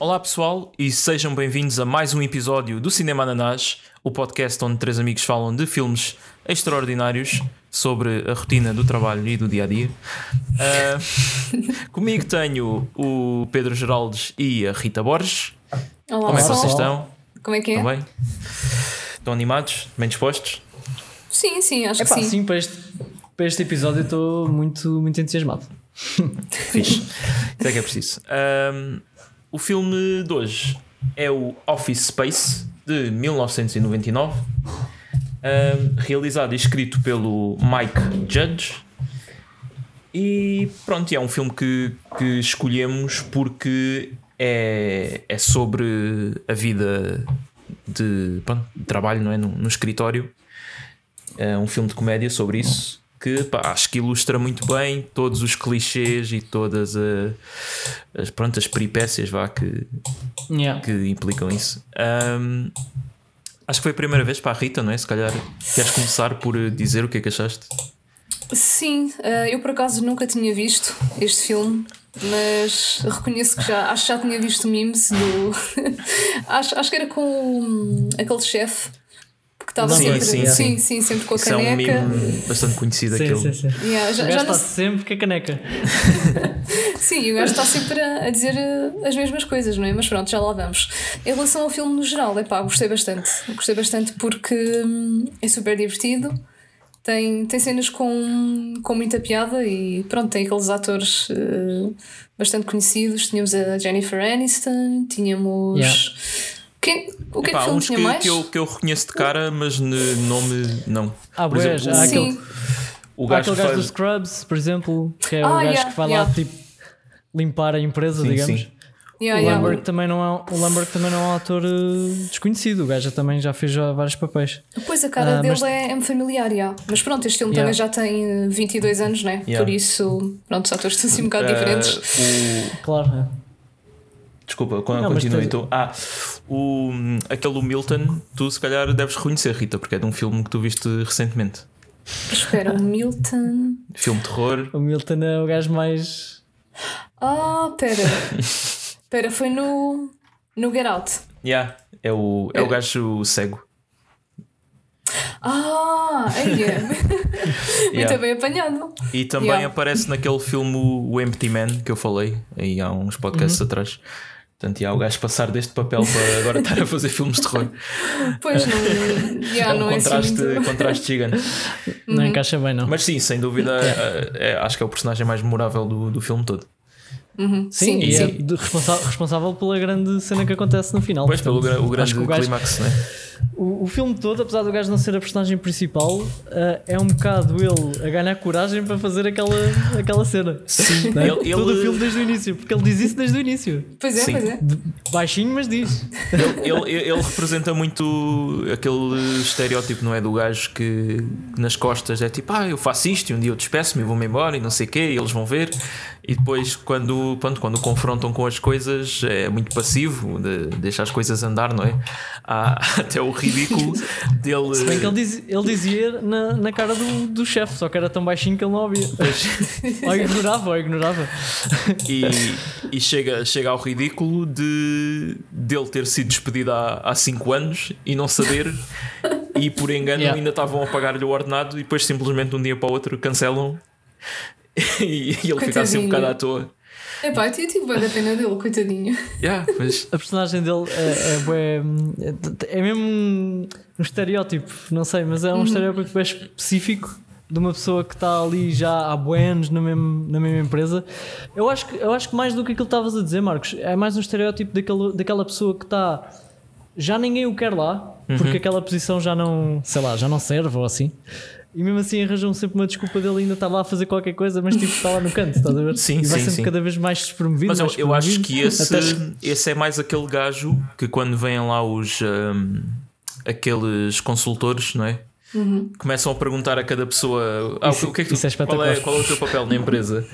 Olá pessoal e sejam bem-vindos a mais um episódio do Cinema Ananás, o podcast onde três amigos falam de filmes extraordinários sobre a rotina do trabalho e do dia a dia. Uh, comigo tenho o Pedro Geraldes e a Rita Borges. Olá, Como é que vocês estão? Como é que é? Estão bem? Estão animados? Bem dispostos? Sim, sim, acho Epá, que sim. sim, para este, para este episódio estou muito, muito entusiasmado. Fixe. Isso é que é preciso. Um, o filme de hoje é o Office Space de 1999, um, realizado e escrito pelo Mike Judge. E pronto, é um filme que, que escolhemos porque é, é sobre a vida de, pronto, de trabalho não é? no, no escritório. É um filme de comédia sobre isso que pá, acho que ilustra muito bem todos os clichês e todas a- as, pronto, as peripécias vá, que, Yeah. que implicam isso. Ahm, acho que foi a primeira vez para a Rita, não é? Se calhar queres começar por eh, dizer o que é que achaste? Sim, eh, eu por acaso nunca tinha visto este filme, mas reconheço que já acho que já tinha visto memes do. acho, acho que era com hum, aquele chefe que estava Sim, sempre. sim, sim, sim, sempre com a Isso é um caneca. meme bastante conhecido Sim, aquele. sim, sim. Yeah, já, o já gajo não está sempre com a caneca. Sim, o gajo está sempre a, a dizer eh, as mesmas coisas, não é? Mas pronto, já lá vamos. Em relação ao filme no geral, é pá, gostei bastante. Gostei bastante porque hum, é super divertido, tem, tem cenas com, com muita piada e pronto, tem aqueles atores eh, bastante conhecidos. Tínhamos a Jennifer Aniston, tínhamos. Yeah. Quem, o que é que o uns que, mais? que, eu, que eu reconheço de cara, mas de nome não. Ah, Por exemplo, há o- aquele- Sim, o Há gajo aquele que gajo do faz. Scrubs, por exemplo, que é o Ah, gajo yeah, que vai yeah. lá tipo limpar a empresa, Sim, digamos. sim. yeah, O yeah. Lamberg, também não é, o Lamberg também não é um ator eh, desconhecido, o gajo também já fez já vários papéis. Depois a cara Ah, dele mas- é, é familiar, já. mas pronto, este filme Yeah. também já tem eh, 22 anos, né? Yeah. Por isso, pronto, os atores estão assim um bocado Ah, diferentes. o, Claro, é. Desculpa, quando Não, continua tens- então. Ah, o, aquele Milton, tu se calhar deves reconhecer, Rita, porque é de um filme que tu viste recentemente. Espera, o Milton. Filme de terror. O Milton é o gajo mais. Ah, pera. Pera, foi no. No Get Out. Yeah, é o, é o É. gajo cego. Ah, aí é. Muito Yeah. bem apanhado. E também Yeah. aparece naquele filme O Empty Man que eu falei aí há uns podcasts atrás. Portanto, yeah, o gajo passar deste papel para agora estar a fazer filmes de terror. Pois não. É um não é contraste, assim muito. contraste gigante. Não encaixa bem, não. Mas sim, sem dúvida, é- é- acho que é o personagem mais memorável do, do filme todo. Uhum, Sim, Sim, e sim. é de- responsa- responsável pela grande cena que acontece no final. Pois, pelo Portanto, gra- o grande clímax, né? O, o filme todo, apesar do gajo não ser a personagem principal, eh, é um bocado ele a ganhar coragem para fazer aquela, aquela cena. Sim, é? ele, Todo o ele- filme desde o início, porque ele diz isso desde o início. Pois é, Sim. pois é. De- baixinho, mas diz. ele, ele, ele representa muito aquele estereótipo, não é? Do gajo que, nas costas é tipo, ah, eu faço isto e um dia eu despeço-me e vou-me embora e não sei o quê, e eles vão ver. E depois, quando, pronto, quando o confrontam com as coisas, é muito passivo, de, deixa as coisas andar, não é? Há até o ridículo dele. Se bem que ele, diz- ele dizia na, na cara do, do chefe, só que era tão baixinho que ele não ouvia. ou ignorava, ou ignorava. E, e chega, chega ao ridículo de dele ter sido despedido há 5 anos e não saber, e por engano Yeah. ainda estavam a pagar-lhe o ordenado e depois simplesmente de um dia para o outro cancelam e, e ele fica assim um bocado à toa. Epá, eu tive bem a pena dele, coitadinho. Yeah, mas, A personagem dele é, é, é, é mesmo um, um estereótipo, não sei, mas é um estereótipo bem específico de uma pessoa que está ali já há bué anos na mesma, na mesma empresa. Eu acho, que, eu acho que mais do que aquilo que estavas a dizer, Marcos, é mais um estereótipo daquele, daquela pessoa que está. Já ninguém o quer lá, porque aquela posição já não, sei lá, já não serve ou assim. E mesmo assim arranjam sempre uma desculpa dele ainda estar lá a fazer qualquer coisa, mas tipo está lá no canto, estás a ver? Sim, e vai sim, sempre sim. cada vez mais despromovido. mas eu, mais eu acho que esse, até- esse é mais aquele gajo que quando vêm lá os hum, aqueles consultores, não é? Começam a perguntar a cada pessoa ah, Isso- o que é que tu- isso é qual, é, qual é o teu papel na empresa?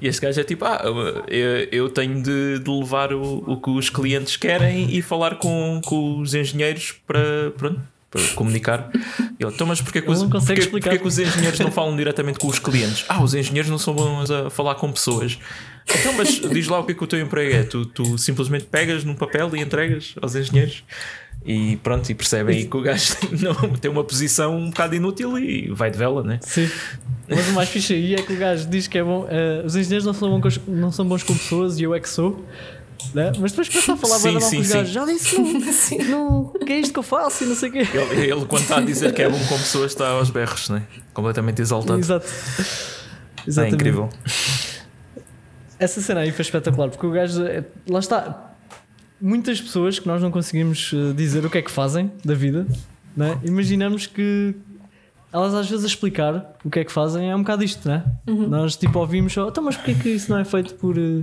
E este gajo é tipo, ah, eu, eu tenho de, de levar o, o que os clientes querem e falar com, com os engenheiros para, pronto, para comunicar. Ele, então, mas porquê que, os, porquê, porquê que os engenheiros não falam diretamente com os clientes? Ah, os engenheiros não são bons a falar com pessoas. Então, mas diz lá o que é que o teu emprego é. Tu, tu simplesmente pegas num papel e entregas aos engenheiros e pronto, e percebem aí que o gajo não, tem uma posição um bocado inútil e vai de vela, né? Sim. Mas o mais fixe aí é que o gajo diz que é bom. eh, os engenheiros não são, bons, com- não são bons com pessoas e eu é que sou. Né? Mas depois começa a falar Sim, bem mal sim, com os sim. gajos. Já disse que não, não, que é isto que eu faço e não sei o quê. Ele, ele, quando está a dizer que é bom com pessoas, está aos berros, né? Completamente exaltado. Exato. É Exatamente. incrível. Essa cena aí foi espetacular porque o gajo. é- Lá está. Muitas pessoas que nós não conseguimos eh, dizer o que é que fazem da vida, né? imaginamos que elas às vezes a explicar o que é que fazem é um bocado isto, né? Nós tipo ouvimos só, então, mas porquê que isso não é feito por. eh,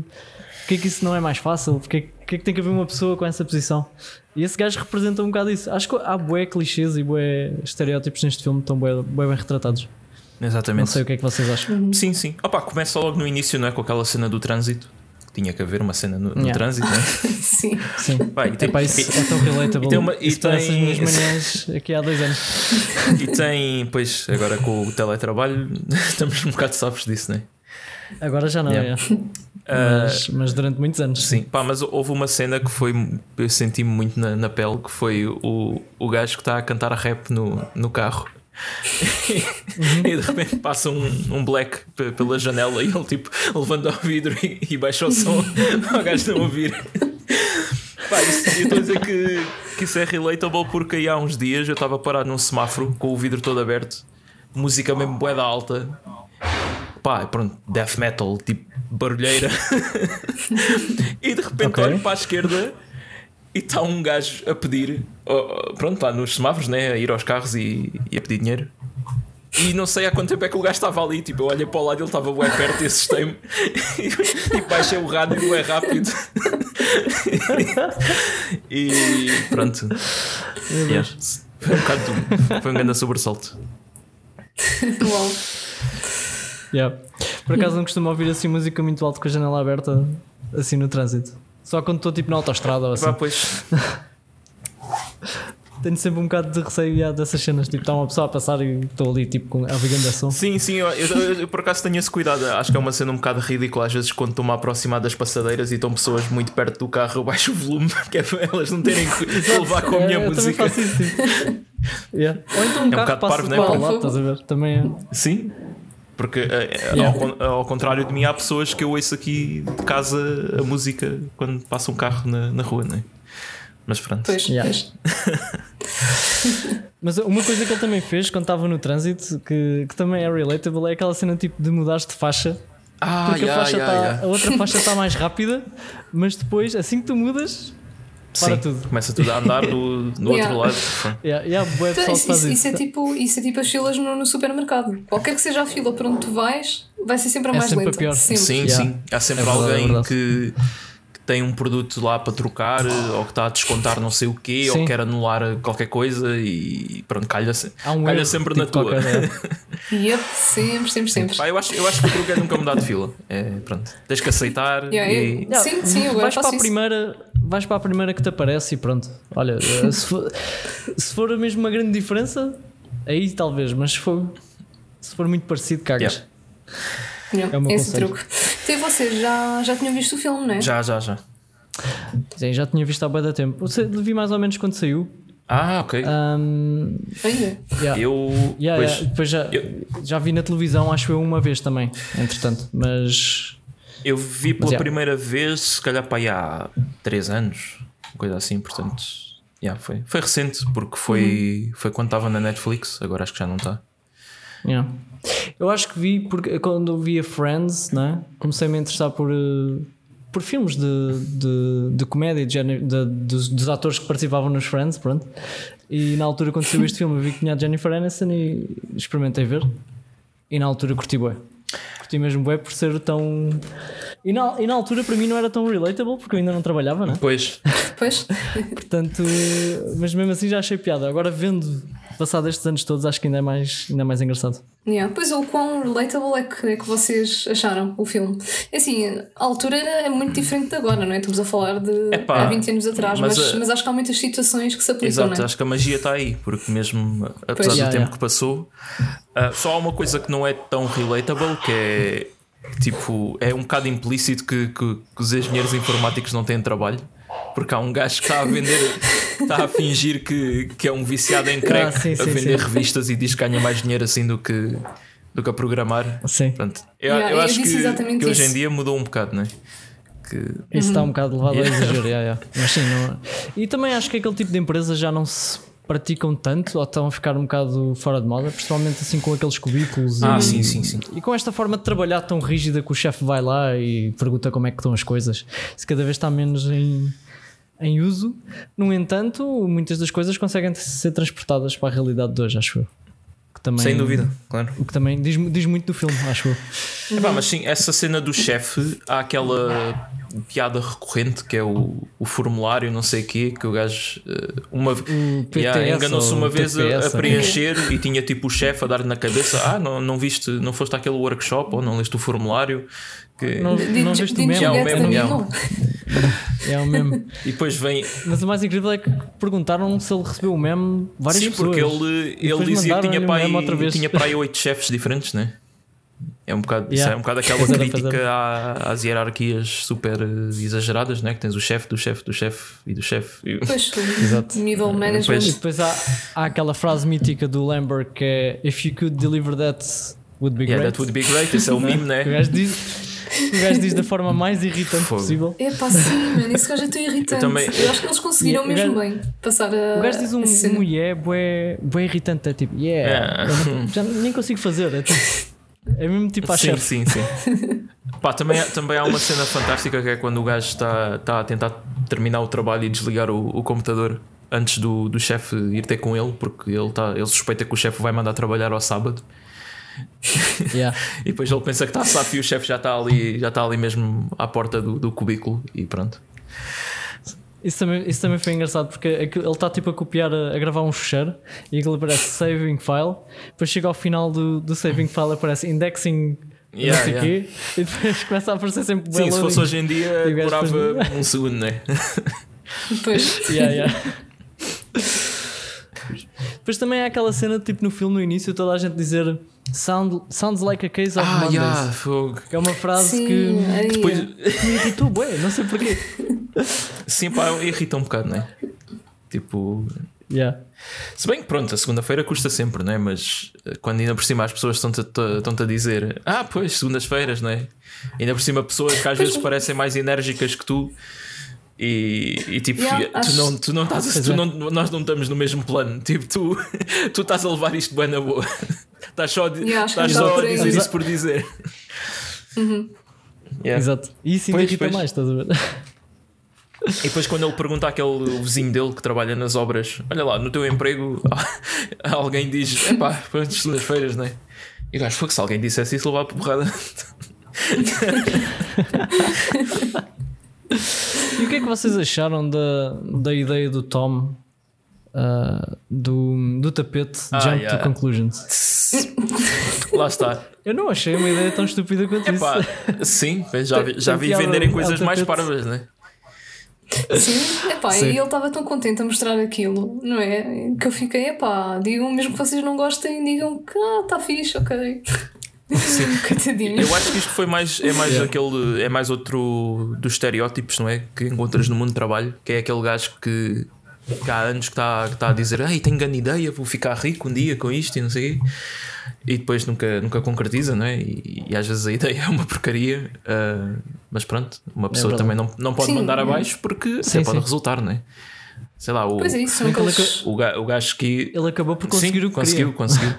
Porquê que isso não é mais fácil? Porquê, porquê que tem que haver uma pessoa com essa posição? E esse gajo representa um bocado isso. Acho que há bué clichês e bué estereótipos neste filme estão bué, bué bem retratados. Não Exatamente. sei o que é que vocês acham. Sim, sim. Opa, começa logo no início, não é? Com aquela cena do trânsito. Tinha que haver uma cena no, no Yeah. trânsito, né? Sim. Sim. Pá, e, tem, Epá, isso é tão relatable. e tem uma- e isso tem- as manhãs aqui há dois anos. e tem, pois, agora com o teletrabalho, estamos um bocado safos disso, né? Agora já não, Yeah. é. Ah, mas, mas durante muitos anos. Sim, pá, mas houve uma cena que foi. Eu senti-me muito na, na pele, que foi o, o gajo que está a cantar rap no, no carro. e de repente passa um, um black pe- pela janela e ele tipo levanta o vidro e, e baixa o som para o gajo não ouvir. Pá, isso, eu estou a dizer que, que isso é relatable porque aí há uns dias eu estava parado num semáforo com o vidro todo aberto, música mesmo boeda alta. Pá, pronto, death metal, tipo barulheira. e de repente Ok. olho para a esquerda e está um gajo a pedir, pronto, lá nos semáforos, né? A ir aos carros e, e a pedir dinheiro. E não sei há quanto tempo é que o gajo estava ali. Tipo, eu olhei para o lado e ele estava bem perto e assustei-me. E, e baixei o rádio, é rápido. e pronto. Yeah. Foi um bocado. Foi um grande sobressalto. Uau. Yeah. Por acaso não costumo ouvir assim música muito alto com a janela aberta, assim no trânsito. Só quando estou tipo na autostrada ou assim. Pá, pois. Tenho sempre um bocado de receio yeah, dessas cenas. Tipo, está uma pessoa a passar e estou ali tipo com a som. Sim, sim, eu, eu- eu- eu por acaso tenho esse cuidado. Acho que é uma cena um bocado ridícula. Às vezes, quando estou-me a aproximar das passadeiras e estão pessoas muito perto do carro, eu baixo o volume, que é para elas não terem que levar com a minha É, música. faço isso. Yeah. Ou então um um carro passa parvo, de né? para lá, estás a ver? Também é. Sim, porque eh, ao, ao contrário de mim, há pessoas que eu ouço aqui de casa a música quando passa um carro na, na rua, não é? Mas pronto. Pois, Yeah. pois. Mas uma coisa que ele também fez quando estava no trânsito, que, que também é relatable, é aquela cena tipo de mudares de faixa. Ah, Porque a, yeah, faixa yeah, tá- yeah. a outra faixa está mais rápida, mas depois, assim que tu mudas, para Sim, tudo. Começa tudo a andar do, do Yeah. outro lado. Yeah, yeah, Então, isso, isso- isso. é tipo, isso é tipo as filas no, no supermercado. Qualquer que seja a fila para onde tu vais, vai ser sempre a É mais sempre a lenta. pior. Sempre. Sim, Yeah. sim. Há sempre É verdade, é alguém verdade. que, tem um produto lá para trocar ou que está a descontar não sei o quê ou Sim. quer anular qualquer coisa e pronto, calha, um calha sempre tipo na tua. é. Yep, sempre, sempre, sempre. Pá, eu, acho, eu acho que o truque é nunca mudar de fila. É, pronto, tens que aceitar Yeah, e. yeah. Sim, sim, eu agora vais para a isso. primeira, vais para a primeira que te aparece e pronto. Olha, eh, se for, se for mesmo uma grande diferença, aí talvez, mas se for, se for muito parecido, cagas. Yeah. Yeah, É o meu esse conselho. truque. Então, vocês já, já tinham visto o filme, não é? Já, já, já. Sim, já tinha visto há bem da tempo. Você- Vi mais ou menos quando saiu. Ah, ok. Ahm, Ainda. yeah. Eu. Yeah, pois, yeah, Depois já, eu- já vi na televisão, acho eu, uma vez também, entretanto. Mas Eu vi pela Mas, primeira vez, se calhar para aí há 3 anos, coisa assim, portanto. Yeah, foi, foi recente, porque foi, foi quando estava na Netflix, agora acho que já não está. Yeah. Eu acho que vi, porque quando via Friends, né, comecei-me a interessar por, eh, por filmes de, de, de comédia de, de- dos, dos atores que participavam nos Friends. Pronto. E na altura, quando saiu este filme, eu vi que tinha a Jennifer Aniston e experimentei ver. E na altura curti bué. Curti mesmo bué por ser tão. E na, e na altura, para mim, não era tão relatable porque eu ainda não trabalhava, né? Pois, Pois. Portanto, mas mesmo assim já achei piada. Agora, vendo, passado estes anos todos, acho que ainda é mais, ainda é mais engraçado. Yeah. Pois o quão relatable é que, é que vocês acharam o filme? É Assim, a altura era- é muito diferente de agora, não é? Estamos a falar de Epá, há 20 anos atrás, mas, mas, mas, acho que há muitas situações que se aplicam, exato, não é? acho que a magia está aí, porque mesmo apesar Pois. do Yeah, tempo yeah. que passou, ah, só há uma coisa que não é tão relatable que é Tipo, é um bocado implícito que, que, que os engenheiros informáticos não têm trabalho. Porque há um gajo que está a vender, está a fingir que, que é um viciado em crack Ah, sim, a sim, vender sim. revistas e diz que ganha mais dinheiro assim do que, do que a programar. Sim. Pronto. Eu, Yeah, eu eu acho que, que hoje em dia mudou um bocado, não é? Que, Isso está um bocado levado Yeah. a exagero, yeah, yeah. mas sim, não... e também acho que aquele tipo de empresas já não se praticam tanto ou estão a ficar um bocado fora de moda, principalmente assim com aqueles cubículos Ah, e, sim, sim, sim. e com esta forma de trabalhar tão rígida que o chefe vai lá e pergunta como é que estão as coisas. Isso cada vez está menos em, em uso. No entanto, muitas das coisas conseguem ser transportadas para a realidade de hoje, acho eu. Que também, sem dúvida, claro. O que também diz, diz muito do filme, acho eu. Epá, mas sim, essa cena do chefe, há aquela piada recorrente que é o, o formulário, não sei o quê, que o gajo eh, uma, PTS yeah, enganou-se ou uma vez a, a preencher e tinha tipo o chefe a dar-lhe na cabeça: Ah, não, não viste, não foste àquele workshop ou não leste o formulário. Que... Não, não you- viste o you É o the é. memo? É o meme. E depois vem. Mas o mais incrível é que perguntaram se ele recebeu o meme várias Sim, pessoas. porque ele, ele depois dizia que tinha o para, aí, outra vez. tinha para aí oito chefes diferentes, né? É um bocado, isso Yeah. é um bocado aquela crítica à- às hierarquias super eh, exageradas, né? Que tens o chefe do chefe do chefe e do chefe. Pois, Exato. middle management. Pois. E depois há, há aquela frase mítica do Lambert que é If you could deliver that would be Yeah, great. that would be great. Esse é o meme, O né? gajo diz, o gajo diz da forma mais irritante Fogo. possível. É pá, sim, mano, esse gajo é tão irritante. Eu também- Eu acho que eles conseguiram o mesmo gajo- bem passar a. O gajo diz um, um yeah bué, bué irritante. É tipo, yeah. Yeah. Não- já nem consigo fazer. É, tipo, é mesmo tipo a Sim, sim, sim. Pá, também, há- também há uma cena fantástica que é quando o gajo está, está a tentar terminar o trabalho e desligar o, o computador antes do, do chefe ir ter com ele, porque ele, está, ele suspeita que o chefe vai mandar trabalhar ao sábado. Yeah. E depois ele pensa que está a SAF e o chefe já está ali, já está ali mesmo à porta do, do cubículo e pronto. Isso também, isso também foi engraçado porque ele está tipo a copiar, a, a gravar um fecheiro e aquilo aparece saving file. Depois chega ao final do, do saving file aparece indexing Yeah, não sei yeah. quê e depois começa a aparecer sempre Sim, se fosse hoje em dia demorava depois- um segundo, né? Pois. Yeah, yeah. Depois também há aquela cena tipo no filme no início toda a gente dizer Sound, sounds like a case of Ah, Mondays. yeah, fogo. Que é uma frase Sim, que aí, Depois, me irritou, bué, não sei porquê. sim, pá, irrita um bocado, né? Tipo, Yeah. Se bem que pronto, a segunda-feira custa sempre, não é? Mas eh, quando ainda por cima as pessoas estão-te a, estão-te a dizer Ah, pois, segundas-feiras, não é? Ainda por cima pessoas que às vezes parecem mais enérgicas que tu e, e tipo, Yeah, tu, acho- não, tu não estás a- tu é. não, nós não estamos no mesmo plano, tipo, tu, tu estás a levar isto bem na boa, estás só, Yeah, estás só a dizer isso por dizer. Yeah. Exato. E isso ainda Pois, irrita pois. mais, estás a ver? E depois quando ele pergunta àquele vizinho dele que trabalha nas obras, olha lá, no teu emprego alguém diz, epá, pois segundas-feiras, não é? E gajo, foi que se alguém dissesse isso, levava por porrada. E o que é que vocês acharam da, da ideia do Tom ah, do, do tapete Ah, Jump yeah. to Conclusions? Lá está. Eu não achei uma ideia tão estúpida quanto Epá, isso. sim, já vi, já vi venderem ao coisas mais parvas, né? Sim, epá, Sim. e ele estava tão contente a mostrar aquilo, não é? Que eu fiquei, epá, digam, mesmo que vocês não gostem, digam que ah, está fixe, ok. Coitadinho. Eu acho que isto foi mais, é mais Yeah. aquele, é mais outro dos estereótipos, não é? Que encontras no mundo do trabalho, que é aquele gajo que, que há anos que está que tá a dizer, ei, tenho grande ideia, vou ficar rico um dia com isto e não sei. E depois nunca, nunca concretiza, não é? E, e às vezes a ideia é uma porcaria, ah, mas pronto, uma pessoa verdade. também não, não pode Sim, mandar é. abaixo porque até Sim, pode sim. resultar, não é? Sei lá, o, Pois é isso, aqueles... o, o gajo que Ele acabou por conseguir Sim, o que conseguiu, queria. conseguiu.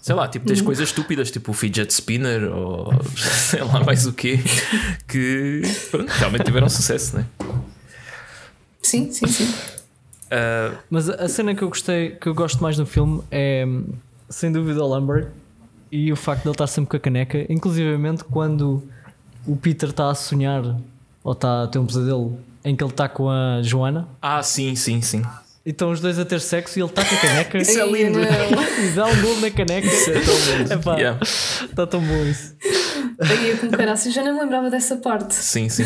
Sei lá, tipo, tens coisas estúpidas, tipo o fidget spinner ou sei lá mais o quê, que pronto, realmente tiveram sucesso, né? Sim, sim, sim. Ah, Mas a a cena que eu gostei, que eu gosto mais no filme é sem dúvida o Lambert e o facto de ele estar sempre com a caneca, inclusivamente quando o Peter está a sonhar ou está a ter um pesadelo em que ele está com a Joana ah, sim, sim, sim. E estão os dois a ter sexo e ele está com a caneca Isso é lindo. e dá um gol na caneca. Isso é tão lindo. Epá, Yeah. Está tão bom isso. Aí eu caraças já não me lembrava dessa parte. Sim, sim.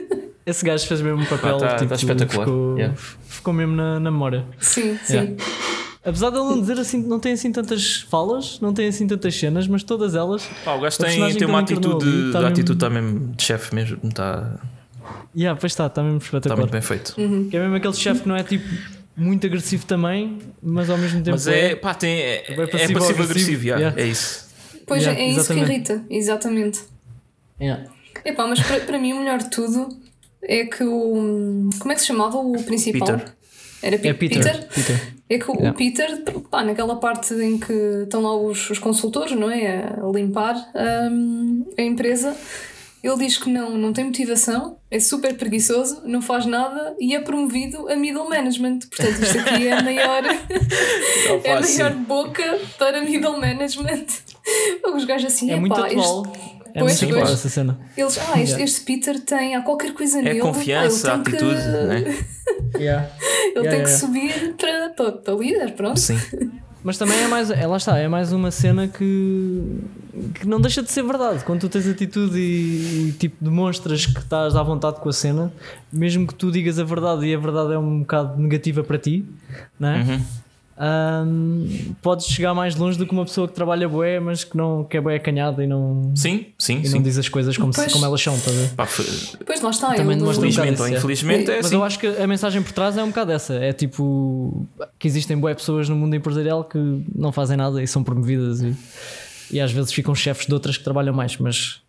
Esse gajo fez mesmo um papel Ah, tá- tipo, tá espetacular. Ficou, Yeah. ficou mesmo na, na memória. Sim, sim. Yeah. Apesar de ele não dizer assim, não tem assim tantas falas, não tem assim tantas cenas, mas todas elas. Pá, o gajo tem, tem uma atitude, ali tá atitude está mesmo de chefe mesmo, está Yeah, pois está, está mesmo está espetacular. muito bem feito. Que é mesmo aquele chefe que não é tipo muito agressivo também, mas ao mesmo tempo Mas é, pá, tem, é, É é passivo-agressivo, passivo-agressivo, yeah, yeah. é isso. Pois Yeah, é isso exatamente. que irrita, exatamente. Yeah. Epá, mas para, para mim o melhor de tudo é que o. Como é que se chamava o principal? Peter. Era Pi- É Peter. Peter. É que o Yeah. Peter, pá, naquela parte em que estão lá os, os consultores, não é? A limpar hum, a empresa, ele diz que não, não tem motivação, é super preguiçoso, não faz nada e é promovido a middle management. Portanto, isto aqui é a maior, é a pá, sim. maior boca para middle management. Os gajos assim, É muito este- atual. É Pois, muito pois. essa cena. eles, ah, este, Yeah. este Peter tem, há qualquer coisa É nele. confiança, pá, ele tem atitude, que, né? Yeah. Ele Yeah, tem yeah. que subir para, para, para líder, pronto. Sim. Mas também é mais, é, lá está, é mais uma cena que, que não deixa de ser verdade. Quando tu tens atitude e, e, tipo demonstras que estás à vontade com a cena, mesmo que tu digas a verdade e a verdade é um bocado negativa para ti, não é? Uhum. Ahm, podes chegar mais longe do que uma pessoa que trabalha bué, mas que, não, que é bué acanhada e não, Sim, sim, e não sim. diz as coisas como, se- Pois. como elas são, estás a ver? Pá, foi- Depois lá está, Também demonstra um bocado felizmente ou isso, é. infelizmente é Mas assim. eu acho que a mensagem por trás é um bocado essa: é tipo que existem boas pessoas no mundo empresarial que não fazem nada e são promovidas e, e às vezes ficam chefes de outras que trabalham mais. Mas,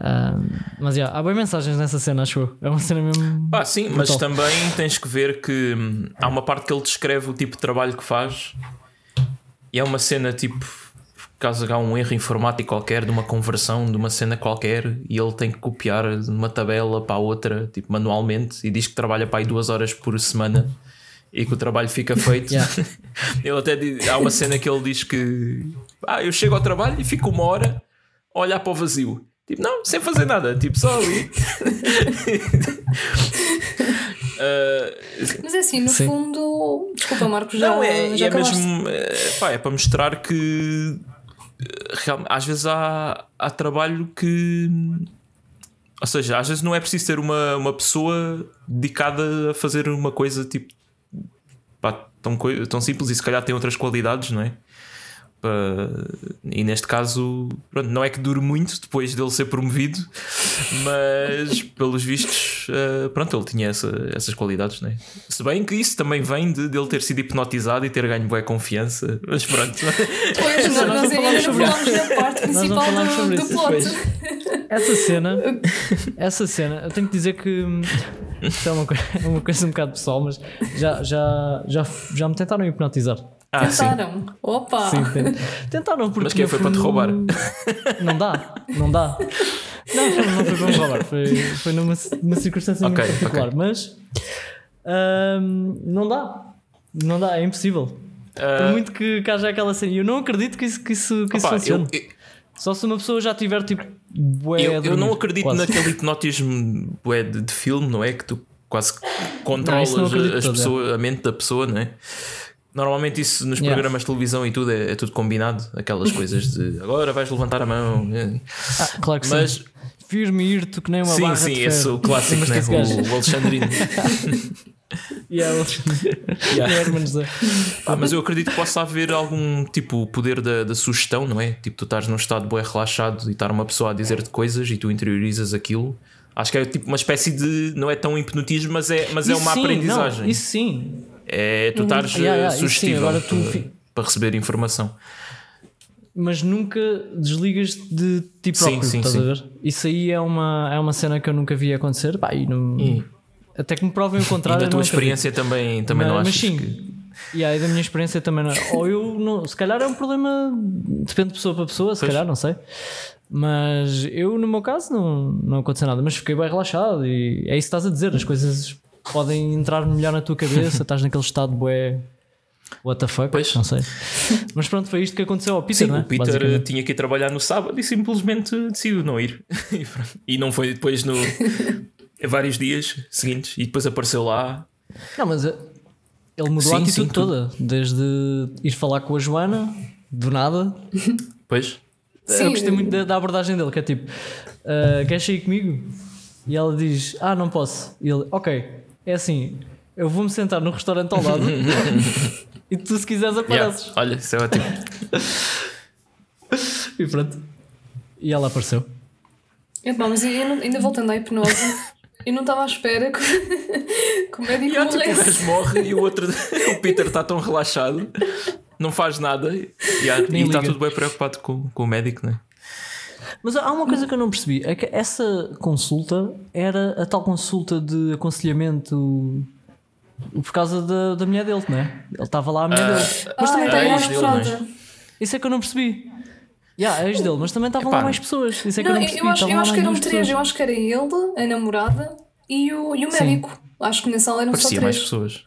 ah, mas yeah, há boas mensagens nessa cena, acho eu. É uma cena mesmo. Pá, sim, mas também tens que ver que hum, há uma parte que ele descreve o tipo de trabalho que faz e é uma cena tipo caso há um erro informático qualquer de uma conversão de uma cena qualquer e ele tem que copiar de uma tabela para a outra tipo manualmente e diz que trabalha para aí duas horas por semana e que o trabalho fica feito Yeah. ele até diz, há uma cena que ele diz que ah, eu chego ao trabalho e fico uma hora a olhar para o vazio tipo não, sem fazer nada tipo só ali Ah, Mas é assim, no Sim. fundo. Desculpa, Marcos, já, não, é, já é mesmo. É, pá, é para mostrar que eh, real- às vezes há, há trabalho que. Ou seja, às vezes não é preciso ter uma, uma pessoa dedicada a fazer uma coisa tipo. pá, tão, tão simples e se calhar tem outras qualidades, não é? E neste caso, pronto, não é que dure muito depois dele ser promovido, mas pelos vistos, eh, pronto, ele tinha essa- essas qualidades, né? Se bem que isso também vem de dele ter sido hipnotizado e ter ganho boa confiança, mas pronto. Pois, Nós nós, não falámos sobre falámos da parte Nós não principal do, do isso. plot. Pois. Essa cena, essa cena, eu tenho que dizer que hum, isto é uma, coi- é uma coisa um bocado pessoal, mas já, já, já, já me tentaram hipnotizar. Ah, sim. Tentaram. Opa! Sim, ten- tentaram porque. Mas quem foi para te roubar? Não dá, não dá. Não, não, não foi para me roubar, foi, foi numa, numa circunstância Ok, muito particular, ok. mas hum, não dá, não dá, é impossível. Por Ah, muito que, que haja aquela cena, e eu não acredito que isso, que isso, que isso opá, funcione. eu, eu, Só se uma pessoa já tiver tipo. bué a eu, eu não acredito quase. naquele hipnotismo bué, de, de filme, não é? Que tu quase controlas isso não acredito as é. pessoas, a mente da pessoa, não é? Normalmente isso nos Yeah. programas de televisão e tudo é, é tudo combinado, aquelas coisas de agora vais levantar a mão. é. Ah, claro que Mas sim. Fiz-me ir-te que nem uma sim, barra sim, de esse é ferro. o clássico, Mas né? esse o, o Alexandrino. Yeah, Yeah. Ah, mas eu acredito que possa haver algum tipo poder da, da sugestão, não é? Tipo, tu estás num estado bem relaxado e estar uma pessoa a dizer-te coisas e tu interiorizas aquilo. Acho que é tipo uma espécie de. Não é tão hipnotismo, mas é, mas é uma sim, aprendizagem. não, isso sim. É tu estares Yeah, yeah, eh, sim, tu para, fi- para receber informação. Mas nunca desligas de ti Sim, próprio, sim, estás sim. a ver? Isso aí é uma, é uma cena que eu nunca vi acontecer. Pá, e não- E- Até que me provem o E contrário. da eu tua não acredito. experiência também, também mas, não mas achas sim. que. E aí da minha experiência também não. Ou eu não. Se calhar é um problema. Depende de pessoa para pessoa, se Pois. calhar, não sei. Mas eu, no meu caso, não, não aconteceu nada. Mas fiquei bem relaxado. E é isso que estás a dizer. As coisas podem entrar melhor na tua cabeça. estás naquele estado bué. What the fuck? Pois. Não sei. Mas pronto, foi isto que aconteceu ao Peter, Sim, né? o Peter Basicamente. tinha que ir trabalhar no sábado e simplesmente decidiu não ir. E não foi depois no. vários dias seguintes e depois apareceu lá. Não, mas eh, ele mudou Sim, a atitude sim, toda. Desde ir falar com a Joana, do nada. Pois. Sim, eu gostei muito da, da abordagem dele, que é tipo, "Ah, queres sair comigo? E ela diz, ah, não posso. E ele, ok, é assim, eu vou-me sentar no restaurante ao lado E tu, se quiseres, Yeah. apareces. Olha, isso é ótimo. E pronto. E ela apareceu. Epá, mas eu não- ainda voltando à hipnose, eu não estava à espera que, que o médico E tipo, morresse. gajo morre e o outro, o Peter está tão relaxado, não faz nada e e está tudo bem preocupado com, com o médico, não é? Mas há uma coisa que eu não percebi: é que essa consulta era a tal consulta de aconselhamento por causa da, da mulher dele, não é? Ele estava lá a mulher dele. Mas ah, também era tem tem a ex mais namorada. Isso é que eu não percebi. Yeah, a ex dele, mas também estavam lá mais pessoas. Isso é que Não, eu não percebi. eu acho, eu acho que mais eram três. pessoas. Eu acho que era ele, a namorada e o, e o Sim. médico. Acho que na sala eram só Parecia três. mais pessoas.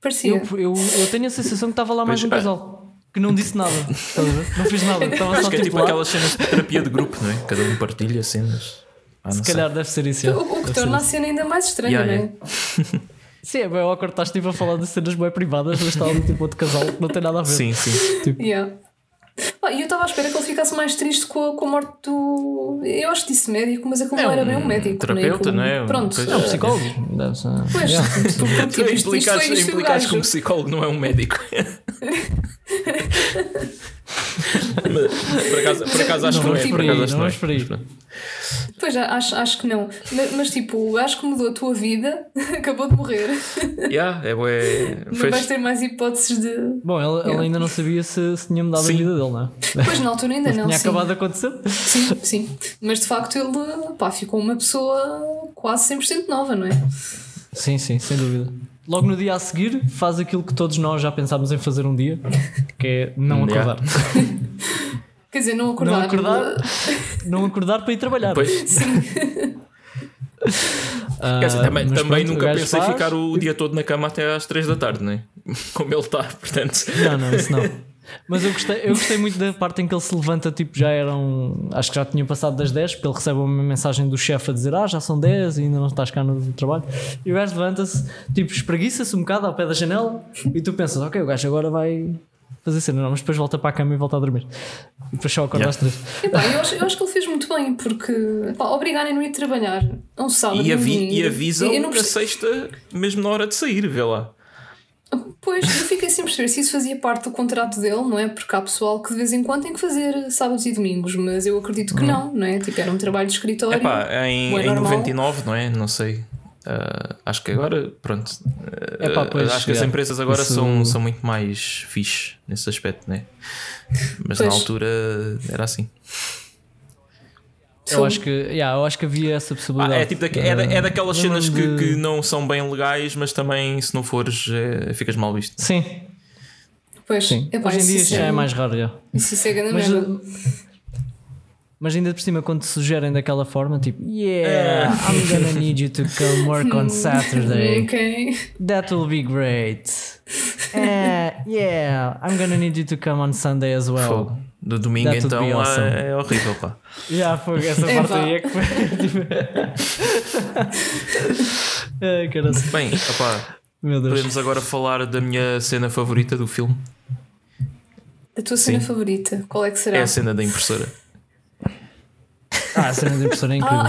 Parecia. Eu, eu, eu tenho a sensação que estava lá mais Pois, um ah. casal que não disse nada. Estás a ver? Não fiz nada. Estava Acho só que é tipo, tipo lá. aquelas cenas de terapia de grupo, não é? Cada um partilha cenas. Ah, Se não sei. calhar deve ser isso. O, o que torna a cena ainda mais estranha, Yeah, não é? Sim, é bem awkward. Estás tipo a falar de cenas bem privadas, mas está ali tipo outro casal que não tem nada a ver. Sim, sim. Yeah. Ah, E eu estava à espera que ele ficasse mais triste com a, com a morte do. Eu acho que disse médico, mas aquilo É não era um bem um médico. terapeuta, Aquilo- não é? Pronto. É um psicólogo. Deve ser. Pois, Yeah. implicares foi isto o implicares que um psicólogo não é um médico. Por acaso, por acaso acho Não que não é. Por acaso acho que não não é. Pois, acho, acho que não. Mas, mas, tipo, acho que mudou a tua vida, acabou de morrer. Yeah, é, bué- Não fez- vais ter mais hipóteses de. Bom, ele, ele Yeah. ainda não sabia se, se tinha mudado Sim. a vida dele, não é? Pois na altura ainda não. tinha sim. acabado de acontecer. sim, sim. Mas de facto ele pá, ficou uma pessoa quase 100% nova, não é? Sim, sim, sem dúvida. Logo no dia a seguir, faz aquilo que todos nós já pensámos em fazer um dia, que é não Yeah. acordar. Quer dizer, não acordar. Não acordar, não acordar para ir trabalhar. Pois, Ah, quer dizer, também, mas também pronto, nunca pensei faz. ficar o dia todo na cama até às 3 da tarde, não é? Como ele está, portanto. Não, não, isso não. Mas eu gostei, eu gostei muito da parte em que ele se levanta, tipo, já eram. Acho que já tinha passado das 10, porque ele recebe uma mensagem do chefe a dizer: Ah, já são 10 e ainda não estás cá no trabalho. E o gajo levanta-se, tipo, espreguiça-se um bocado ao pé da janela e tu pensas: Ok, o gajo agora vai fazer cena, não, mas depois volta para a cama e volta a dormir. E depois só acorda Yeah. às 3. Epá, eu, acho, eu acho que ele fez muito bem, porque pá, obrigarem no ir trabalhar a um sábado. E, avi e avisam eu não perce- sexta, mesmo na hora de sair, vê lá. Pois, eu fiquei sem perceber se isso fazia parte do contrato dele, não é? Porque há pessoal que de vez em quando tem que fazer sábados e domingos, mas eu acredito que não, não é? Tipo, era um trabalho de escritório. Epá, em, Bué em normal. 99, não é? Não sei. Ah, acho que agora, pronto. Ah, Epá, pois, acho que as empresas agora Isso- são, são muito mais fixe nesse aspecto, né? Mas na Pois. altura era assim. Eu acho que, yeah, eu acho que havia essa Ah, possibilidade. é, tipo daque- é, da- é daquelas Lembro-me cenas que, de- que não são bem legais, mas também se não fores, é, ficas mal visto. Sim, Pois, sim. epá, Hoje em dia isso já é mais raro. já. Isso, é grande Mas. Mas ainda por cima, quando te sugerem daquela forma, tipo, yeah, I'm gonna need you to come work on Saturday. Ok. That will be great. Eh, yeah, I'm gonna need you to come on Sunday as well. Fogo. Do domingo be então awesome. é, é horrível, pá. Já foi essa Epá. parte aí é que foi. Ai, caralho. Bem, opá, podemos agora falar da minha cena favorita do filme. A tua cena Sim. favorita, qual é que será? É a cena da impressora. Ah, a cena da impressora é incrível.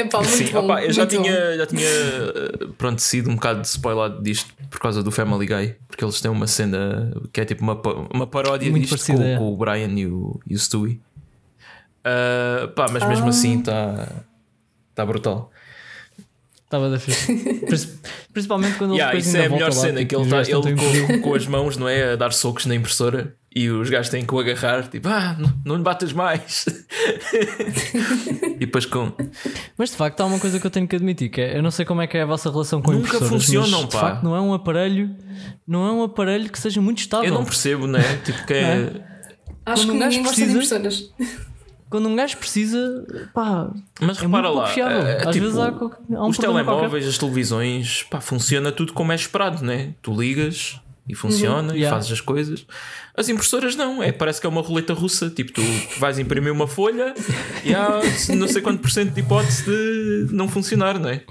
Epá, muito Sim, bom, opá, eu já muito bom. tinha, já tinha eh, pronto, sido um bocado spoilado disto por causa do Family Guy, porque eles têm uma cena que é tipo uma, uma paródia Muito disto parecida, com, é. com o Brian e o, e o Stewie. Ah, pá, mas mesmo assim está tá brutal. Estava da fixe. Princi- Principalmente quando ele Yeah, depois isso ainda é a melhor lá, cena, tipo, que ele gajos ele com, com as mãos, não é? A dar socos na impressora e os gajos têm que o agarrar, tipo, ah, não, não lhe batas mais. e depois com. Mas de facto há uma coisa que eu tenho que admitir que é, eu não sei como é que é a vossa relação com Nunca funcionam, mas, de pá. facto não é um aparelho não é um aparelho que seja muito estável Eu não percebo, né? Tipo, que é. Acho quando que um gajo ninguém gosta de precisa- impressoras. Quando um gajo precisa pá Mas é repara lá, fiável. é, às tipo, vezes há, qualquer- há um os telemóveis, as televisões, pá, funciona tudo como é esperado, né? Tu ligas e funciona e Uhum. Yeah. fazes as coisas. As impressoras não, é, parece que é uma roleta russa. Tipo, tu vais imprimir uma folha e há não sei quanto por cento de hipótese de não funcionar, não é?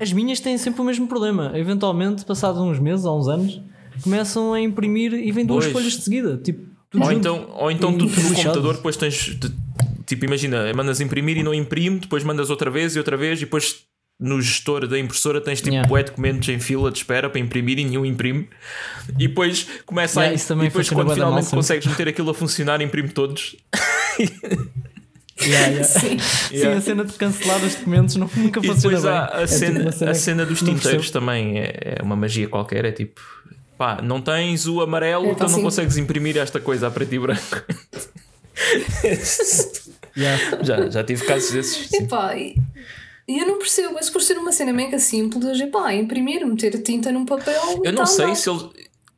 as minhas têm sempre o mesmo problema eventualmente passados uns meses ou uns anos começam a imprimir e vêm duas Pois. folhas de seguida tipo tudo Ou junto. então, ou então E tu, tu no computador depois tens. de- tipo, imagina, mandas imprimir e não imprime, depois mandas outra vez e outra vez e depois no gestor da impressora tens tipo Yeah. bué documentos em fila de espera para imprimir e nenhum imprime. E depois começa Yeah, a. isso também e depois quando finalmente sim. consegues meter aquilo a funcionar, imprime todos. Yeah, yeah. Sim. Sim, Yeah. a cena de cancelar os documentos não, nunca E funciona depois bem. há a, É tipo cena, a cena dos tinteiros também é, é uma magia qualquer. É tipo, pá, não tens o amarelo, É, pá, então não sim. consegues imprimir esta coisa a preto e branco. Yeah. já, já tive casos desses. Epá, e eu não percebo, mas por ser uma cena mega simples, epá, imprimir, meter tinta num papel. Eu não tá sei lá. se eles.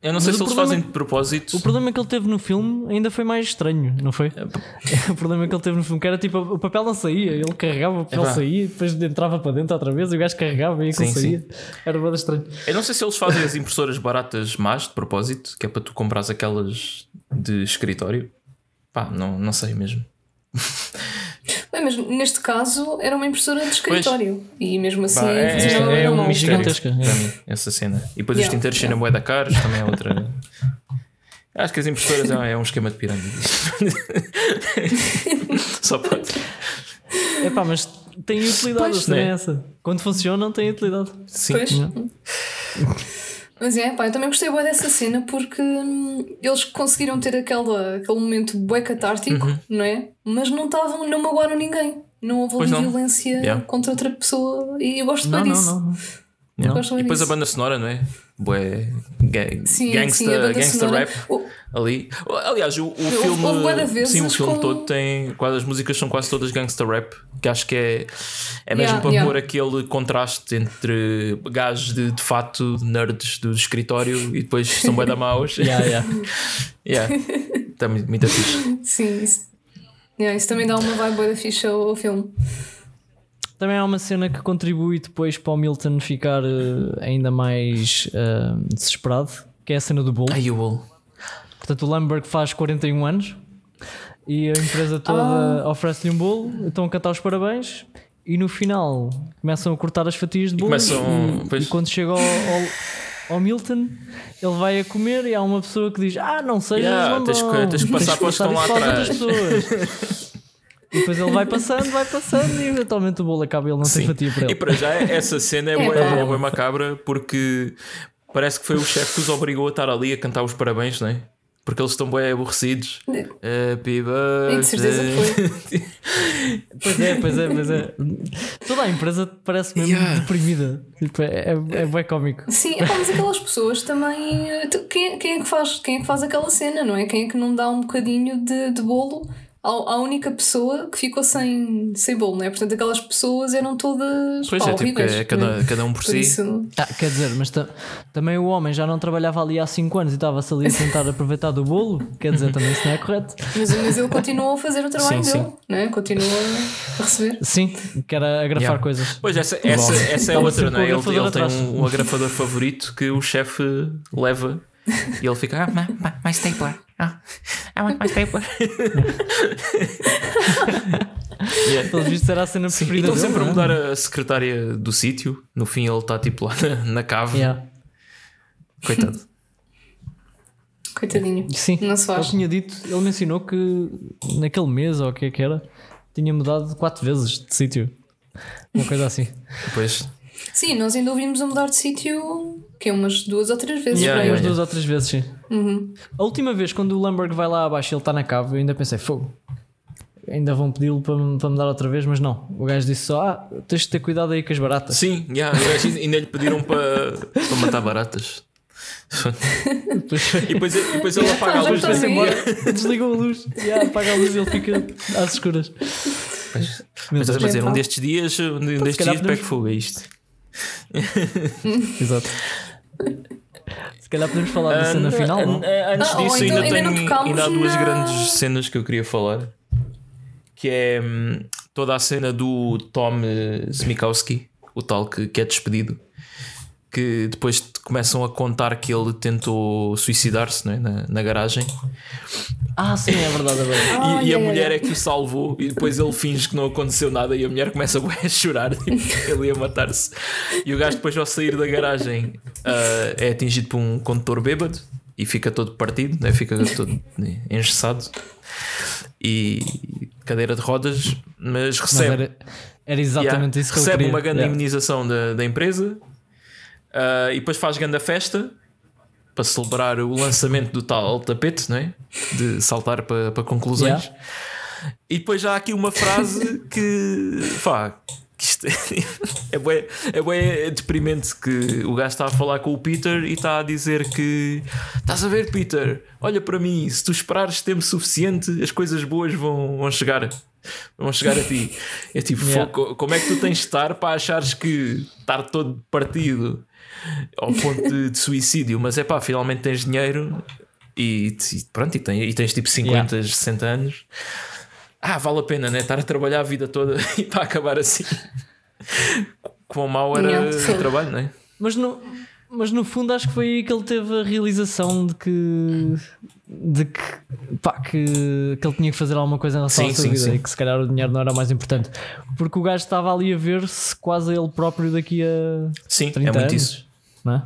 Eu não Mas sei se eles fazem é- de propósito. O problema que ele teve no filme ainda foi mais estranho, não foi? o problema que ele teve no filme que era tipo o papel não saía, ele carregava, o papel Epá. saía, depois entrava para dentro outra vez e o gajo carregava e aquilo Sim, saía. Era bastante estranho. Eu não sei se eles fazem as impressoras baratas más de propósito, que é para tu comprares aquelas de escritório. Pá, não, não sei mesmo. Bem, mas neste caso era uma impressora de escritório. E mesmo assim Pá, é, funcionava é, é um normal. mistério Gigantesca, para é. mim, essa cena. E depois os Yeah. tinteiros cheiram bué da caros, também é outra. Acho que as impressoras é é um esquema de pirâmide. Só pode. Epá, mas tem utilidade, Pois, né? é essa. Quando funcionam, tem utilidade. Sim. Pois. Mas é, pá, eu também gostei bué dessa cena porque hum, eles conseguiram ter aquela, aquele momento bué catártico, não é? Mas não estavam, não magoaram ninguém. Não houve Uhum. Ali não. violência Yeah. contra outra pessoa e eu gosto Não, bem não, disso. não. não. Yeah. Gosto bem E depois a disso. banda sonora, não é? Bué. ga- Sim, gangsta, sim, banda gangsta rap O- ali. Aliás, o, o filme. sim, o filme com- todo tem. Quase, as músicas são quase todas gangsta rap. Que acho que é. É mesmo Yeah, para yeah. pôr aquele contraste entre gajos de, de fato, nerds do escritório e depois são bué da maus. Yeah, yeah. yeah. Está muito, muito fixe. Sim, isso, yeah, isso também dá uma vibe bué da ficha ao, ao filme. Também há uma cena que contribui depois para o Milton ficar eh, ainda mais eh, desesperado, que é a cena do bolo. Aí o bolo. Portanto, o Lamberg faz 41 anos e a empresa toda oferece-lhe um bolo, estão a cantar os parabéns e no final começam a cortar as fatias de bolo. começam- e, pois. e quando chega ao, ao, ao Milton, ele vai a comer e há uma pessoa que diz: Ah, não sejas Yeah, tens que- tens que passar para os que estão lá atrás." outras pessoas." E depois ele vai passando, vai passando e eventualmente o bolo acaba e ele não tem Sim. fatia para E ele. para já essa cena é, É, pá. é macabra porque parece que foi o chefe que os obrigou a estar ali a cantar os parabéns, não é? Porque eles estão bem aborrecidos. Happy E de certeza birthday. foi. Pois é, pois é, pois é. Toda a empresa parece mesmo Yeah. deprimida. Tipo, é, é, é bem cómico. Sim, epá, mas aquelas pessoas também. eh, Quem, quem, é que faz, quem é que faz aquela cena, não é? Quem é que não dá um bocadinho de, de bolo à única pessoa que ficou sem, sem bolo, não é? Portanto, aquelas pessoas eram todas. Pois pá, é, tipo, horríveis, é não cada, cada um por, Por si. isso. Ah, quer dizer, mas ta- também o homem já não trabalhava ali há 5 anos e estava-se ali a tentar aproveitar do bolo. Quer dizer, também isso não é correto. Mas, mas ele continuou a fazer o trabalho Sim, dele, sim. não é? Continua a receber. Sim, que era agrafar Yeah. coisas. Pois essa, essa, essa é outra, não é? com o Ele, ele tem um, um agrafador favorito que o chefe leva e ele fica, ah, ma- ma- mais stapler. Ah, I want my stapler. yeah. Pelos vistos era a cena E preferida estão sempre a é? mudar a secretária do sítio. No fim, ele está tipo lá na, na cave. Yeah. Coitado. Coitadinho. Sim, Não se ele faz. tinha dito, ele mencionou que naquele mês ou o que é que era, tinha mudado 4 vezes de sítio. Uma coisa assim. Depois, Sim, nós ainda ouvimos a mudar de sítio que é umas duas ou três vezes. Yeah. Umas yeah, duas ou três vezes, sim. Uhum. A última vez, quando o Lamberg vai lá abaixo e ele está na cave, eu ainda pensei, fogo. Ainda vão pedi-lo para, me- para me dar outra vez, mas não. O gajo disse só: Ah, tens de ter cuidado aí com as baratas. sim, yeah, o gajo ainda lhe pediram para, para matar baratas. E depois, e depois ele apaga a luz desligou a luz, yeah, apaga a luz e ele fica às escuras. Mas Meu estás a dizer, um destes dias, um destes calhar dias podemos- pega fogo, é isto. Exato. Se calhar podemos falar da cena final, não? Antes Ah, ou disso, então ainda, ainda não tenho, tocámos ainda há duas na- grandes cenas que eu queria falar. Que é hum, toda a cena do Tom eh, Smikowski, o tal que, que é despedido. Que depois começam a contar que ele tentou suicidar-se é? na, na garagem Ah, sim, é verdade, é verdade. e, Ah, e a mulher yeah. é que o salvou e depois ele finge que não aconteceu nada e a mulher começa a chorar tipo, ele ia matar-se e o gajo depois ao sair da garagem ah, é atingido por um condutor bêbado e fica todo partido né? fica todo né, engessado e cadeira de rodas mas Mas recebe era, Era exatamente Yeah. isso que Recebe eu queria. uma grande Yeah. imunização da, da empresa ah, e depois faz grande festa para celebrar o lançamento do tal tapete, não é? De saltar para, para conclusões. Yeah. E depois já há aqui uma frase que. Pá, que isto é, é, bué, é bué deprimente que o gajo está a falar com o Peter e está a dizer que estás a ver, Peter, olha para mim, se tu esperares tempo suficiente, as coisas boas vão, vão chegar. Vão chegar a ti. É tipo, Yeah. "Fo- como é que tu tens de estar para achares que estar todo partido ao ponto de, de suicídio, mas é pá, finalmente tens dinheiro e, e pronto, e, tem- e tens tipo 50, 60 anos. Ah, vale a pena, né? Estar a trabalhar a vida toda e para acabar assim. Quão mau era Yeah, o trabalho, não é? Mas no, mas no fundo acho que foi aí que ele teve a realização de que de que, pá, que, que ele tinha que fazer alguma coisa em relação Sim, à sua sim, vida sim. e que se calhar o dinheiro não era mais importante. Porque o gajo estava ali a ver se quase ele próprio daqui a Sim, 30 é muito anos. isso. Não é?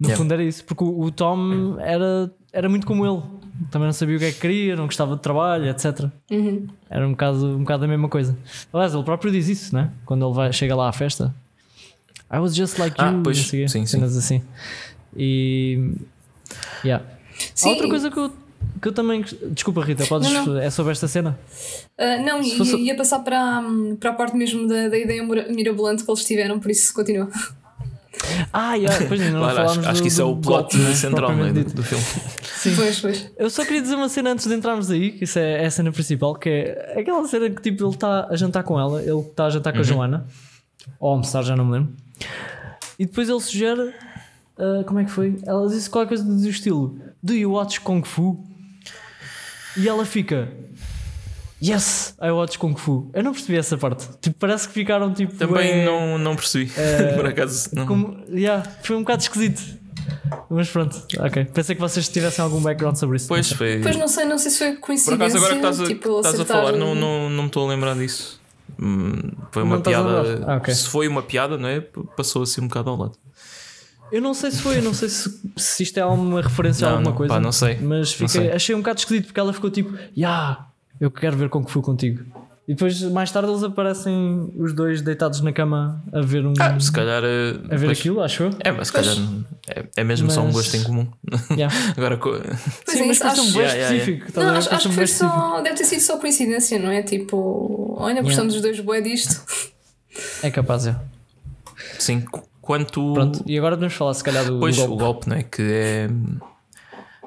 No Yeah. fundo era isso, porque o, o Tom era, era muito como ele. Também não sabia o que é que queria, não gostava de trabalho, etc. Uhum. Era um bocado, um bocado a mesma coisa. Aliás, ele próprio diz isso, né? Quando ele vai, chega lá à festa. I was just like you. Ah, pois, o quê, sim, sim. cenas assim. E. Yeah. Sim. Outra coisa que eu, que eu também. Desculpa, Rita, podes, Não, não. é sobre esta cena? Ah, não, fosse- ia passar para, a- para a parte mesmo da, da ideia mira- mirabolante que eles tiveram, por isso continua. Ah, yeah, ainda não Claro, acho, acho do- que isso é o plot né? central é, Propriamente do, do filme. Sim. Pois, pois. Eu só queria dizer uma cena antes de entrarmos aí, que isso é, é a cena principal, que é aquela cena que tipo ele está a jantar com ela, ele está a jantar com a Joana, ou almoçar, já não me lembro, e depois ele sugere, ah, como é que foi? Ela disse qualquer coisa do estilo: Do you watch Kung Fu? E ela fica. Yes, I watch Kung Fu. Eu não percebi essa parte. Tipo, parece que ficaram tipo. Também não, não percebi. Por acaso, não. como- yeah, foi um bocado esquisito. Mas pronto, ok. Pensei que vocês tivessem algum background sobre isso. Pois foi. Depois não sei, não sei se foi Por coincidência. acaso, agora que estás a, tipo, estás a falar, o- não, não, não me estou a lembrar disso. Hum, Foi Não uma a piada. Ah, ok. Se foi uma piada, não é? Passou assim um bocado ao lado. Eu não sei se foi, eu não sei se, se isto é alguma referência a Não, alguma não, coisa. pá, não sei. Mas Não fiquei- sei. achei um bocado esquisito porque ela ficou tipo, yeah, eu quero ver como que fui contigo. E depois, mais tarde, eles aparecem os dois deitados na cama a ver um. Ah, se calhar. eh, a ver pois- aquilo, acho eu. É, mas se calhar é, é mesmo só um Mas- gosto em comum. Yeah. Agora, co- Sim, é, mas parece um acho- bem Yeah, yeah, yeah. específico. estás a Não, acho, acho um que foi só. Deve ter sido só coincidência, não é? Tipo, olha, gostamos os dois bué disto. É capaz, é. sim, qu- quanto. Pronto, e agora podemos falar se calhar do, do Pois, golpe. o golpe, não é? Que é.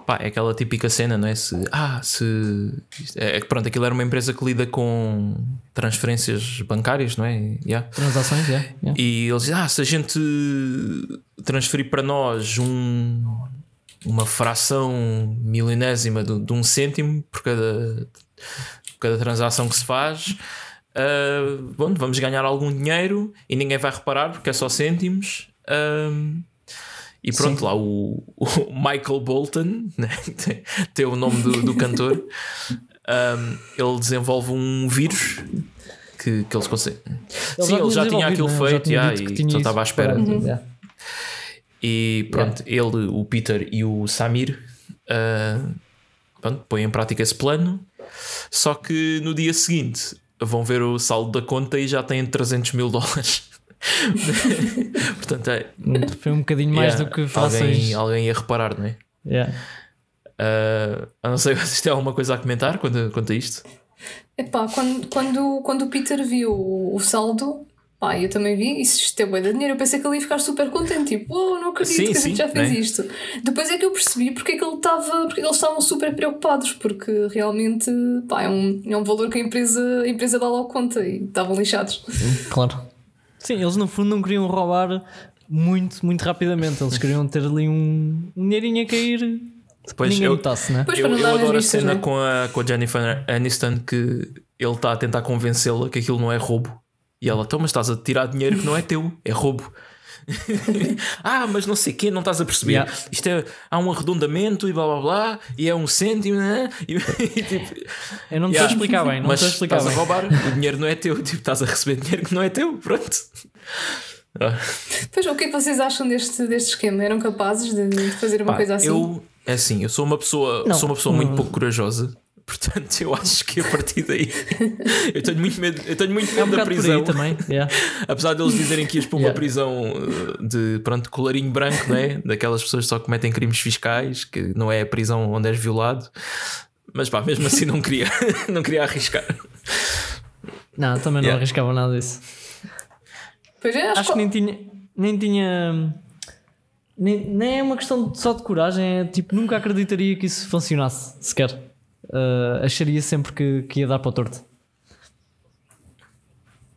Pá, é aquela típica cena, não é? Se, ah, se. É, é pronto, aquilo era uma empresa que lida com transferências bancárias, não é? Yeah. Transações, yeah, yeah. E eles dizem, ah, se a gente transferir para nós um, uma fração milenésima de, de um cêntimo por cada, por cada transação que se faz, ah, bom, vamos ganhar algum dinheiro e ninguém vai reparar porque é só cêntimos. Ah, e pronto, lá o, o Michael Bolton, né, tem, tem o nome do, do cantor, ah, ele desenvolve um vírus que, que eles conseguem. Sim, ele já tinha aquilo né? feito yeah, que e só estava à espera. preparado, yeah. E pronto, ele, o Peter e o Samir ah, pronto, põem em prática esse plano. Só que no dia seguinte vão ver o saldo da conta e já têm 300 mil dólares. Portanto, é, Foi um bocadinho mais yeah, do que frações. alguém, alguém ia reparar, não é? Yeah. Ah, eu não sei se tem alguma coisa a comentar quanto, quanto a isto. Epá, quando, quando, quando o Peter viu o, o saldo, pá, eu também vi, isso isto é bué de dinheiro. Eu pensei que ele ia ficar super contente, tipo, oh, não acredito Sim, que a gente já fez né? isto. Depois é que eu percebi porque é que ele estava, porque eles estavam super preocupados, porque realmente, pá, é um, é um valor que a empresa, a empresa dá logo conta e estavam lixados. Claro. Sim, eles no fundo não queriam roubar muito, muito rapidamente. Eles queriam ter ali um, um dinheirinho a cair. Depois ninguém eu- notasse, né? Depois Eu, eu adoro a cena né? com, a, com a Jennifer Aniston que ele está a tentar convencê-la que aquilo não é roubo. E ela, então, mas estás a tirar dinheiro que não é teu, é roubo. Ah, mas não sei o quê, não estás a perceber. Yeah. Isto é, há um arredondamento e blá blá blá, e é um cêntimo, né? e, e, tipo, Eu não te yeah. estou a explicar bem, não mas estou a explicar estás a bem. roubar, o dinheiro não é teu, tipo, estás a receber dinheiro que não é teu, pronto. Ah. Pois, o que é que vocês acham deste, deste esquema? Eram capazes de, de fazer uma Pá, coisa assim? Eu, é assim, eu sou uma pessoa, Não, sou uma pessoa não- muito pouco corajosa Portanto, eu acho que a partir daí eu tenho muito medo, eu tenho muito É um medo da prisão. aí também. yeah. Apesar deles dizerem que ias para uma Yeah. prisão eh, de pronto, colarinho branco, né? daquelas pessoas que só cometem crimes fiscais, que não é a prisão onde és violado. Mas pá, mesmo assim não queria, não queria arriscar. Não, também não Yeah. arriscava nada disso. Pois é, acho, Acho que nem tinha. Nem tinha. Nem, nem é uma questão só de coragem, é tipo, nunca acreditaria que isso funcionasse sequer. Uh, acharia sempre que, que ia dar para o torto.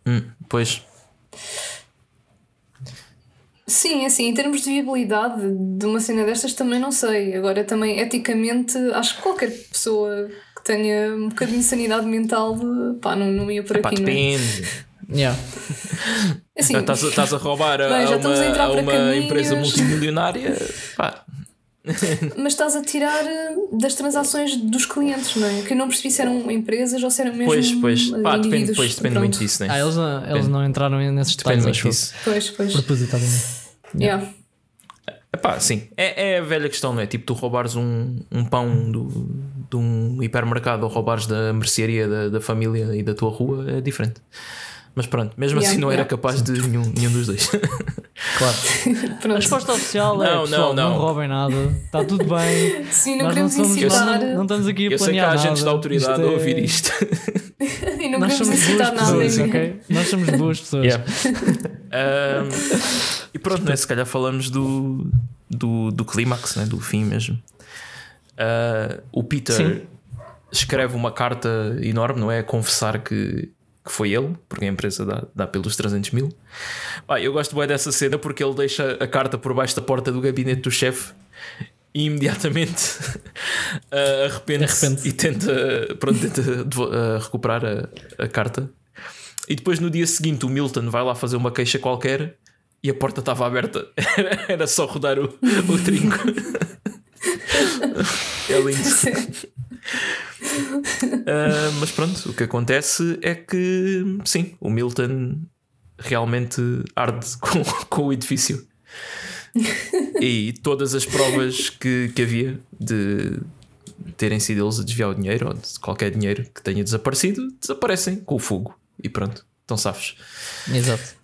Hum, pois, Sim, assim, em termos de viabilidade de uma cena destas também não sei. Agora também eticamente acho que qualquer pessoa que tenha um bocadinho de sanidade mental pá, não, não ia por pá, aqui, não é? depende. Yeah. Assim, Estás, a- estás a roubar a, Bem, a uma, a a uma caminhos. empresa multimilionária. Pá, mas estás a tirar eh, das transações dos clientes, não é? Que eu não percebi se eram empresas ou se eram mesmo pois, pois, eh, pá, depende, depende Pronto. muito disso, né? Ah, eles, não, eles não entraram nesses Depende detalhes, muito acho disso. Pois, pois. Propositadamente. Yeah. Epá, sim, é, é a velha questão, não é? Tipo, tu roubares um, um pão do, de um hipermercado ou roubares da mercearia da, da família e da tua rua é diferente. Mas pronto, mesmo Yeah, assim não era yeah. capaz de nenhum, nenhum dos dois. Claro. A resposta oficial é: Não, pessoal, não, não, não. roubem nada, está tudo bem. Sim, não Nós queremos somos, incitar. não, não estamos aqui a Eu sei que há agentes nada. da autoridade a Isto é- ouvir isto. E não Nós queremos somos incitar nada. pessoas, nem- ok? Nós somos boas pessoas. Yeah. Ahm, e pronto, né? se calhar falamos do, do, do clímax, né? do fim mesmo. Ah, o Peter Sim. escreve uma carta enorme, não é? A confessar que, que foi ele, porque a empresa dá, dá pelos 300 mil. Pá, eu gosto bem dessa cena porque ele deixa a carta por baixo da porta do gabinete do chefe e imediatamente ah, arrepende-se Arrepende-se. e tenta, pronto, tenta ah, recuperar a, a carta. E depois no dia seguinte o Milton vai lá fazer uma queixa qualquer e a porta estava aberta. Era só rodar o, o trinco. é lindo. Ah, mas pronto, o que acontece é que sim, o Milton realmente arde com, com o edifício. e todas as provas que, que havia de terem sido eles a desviar o dinheiro ou de qualquer dinheiro que tenha desaparecido desaparecem com o fogo e pronto, estão safos. Exato.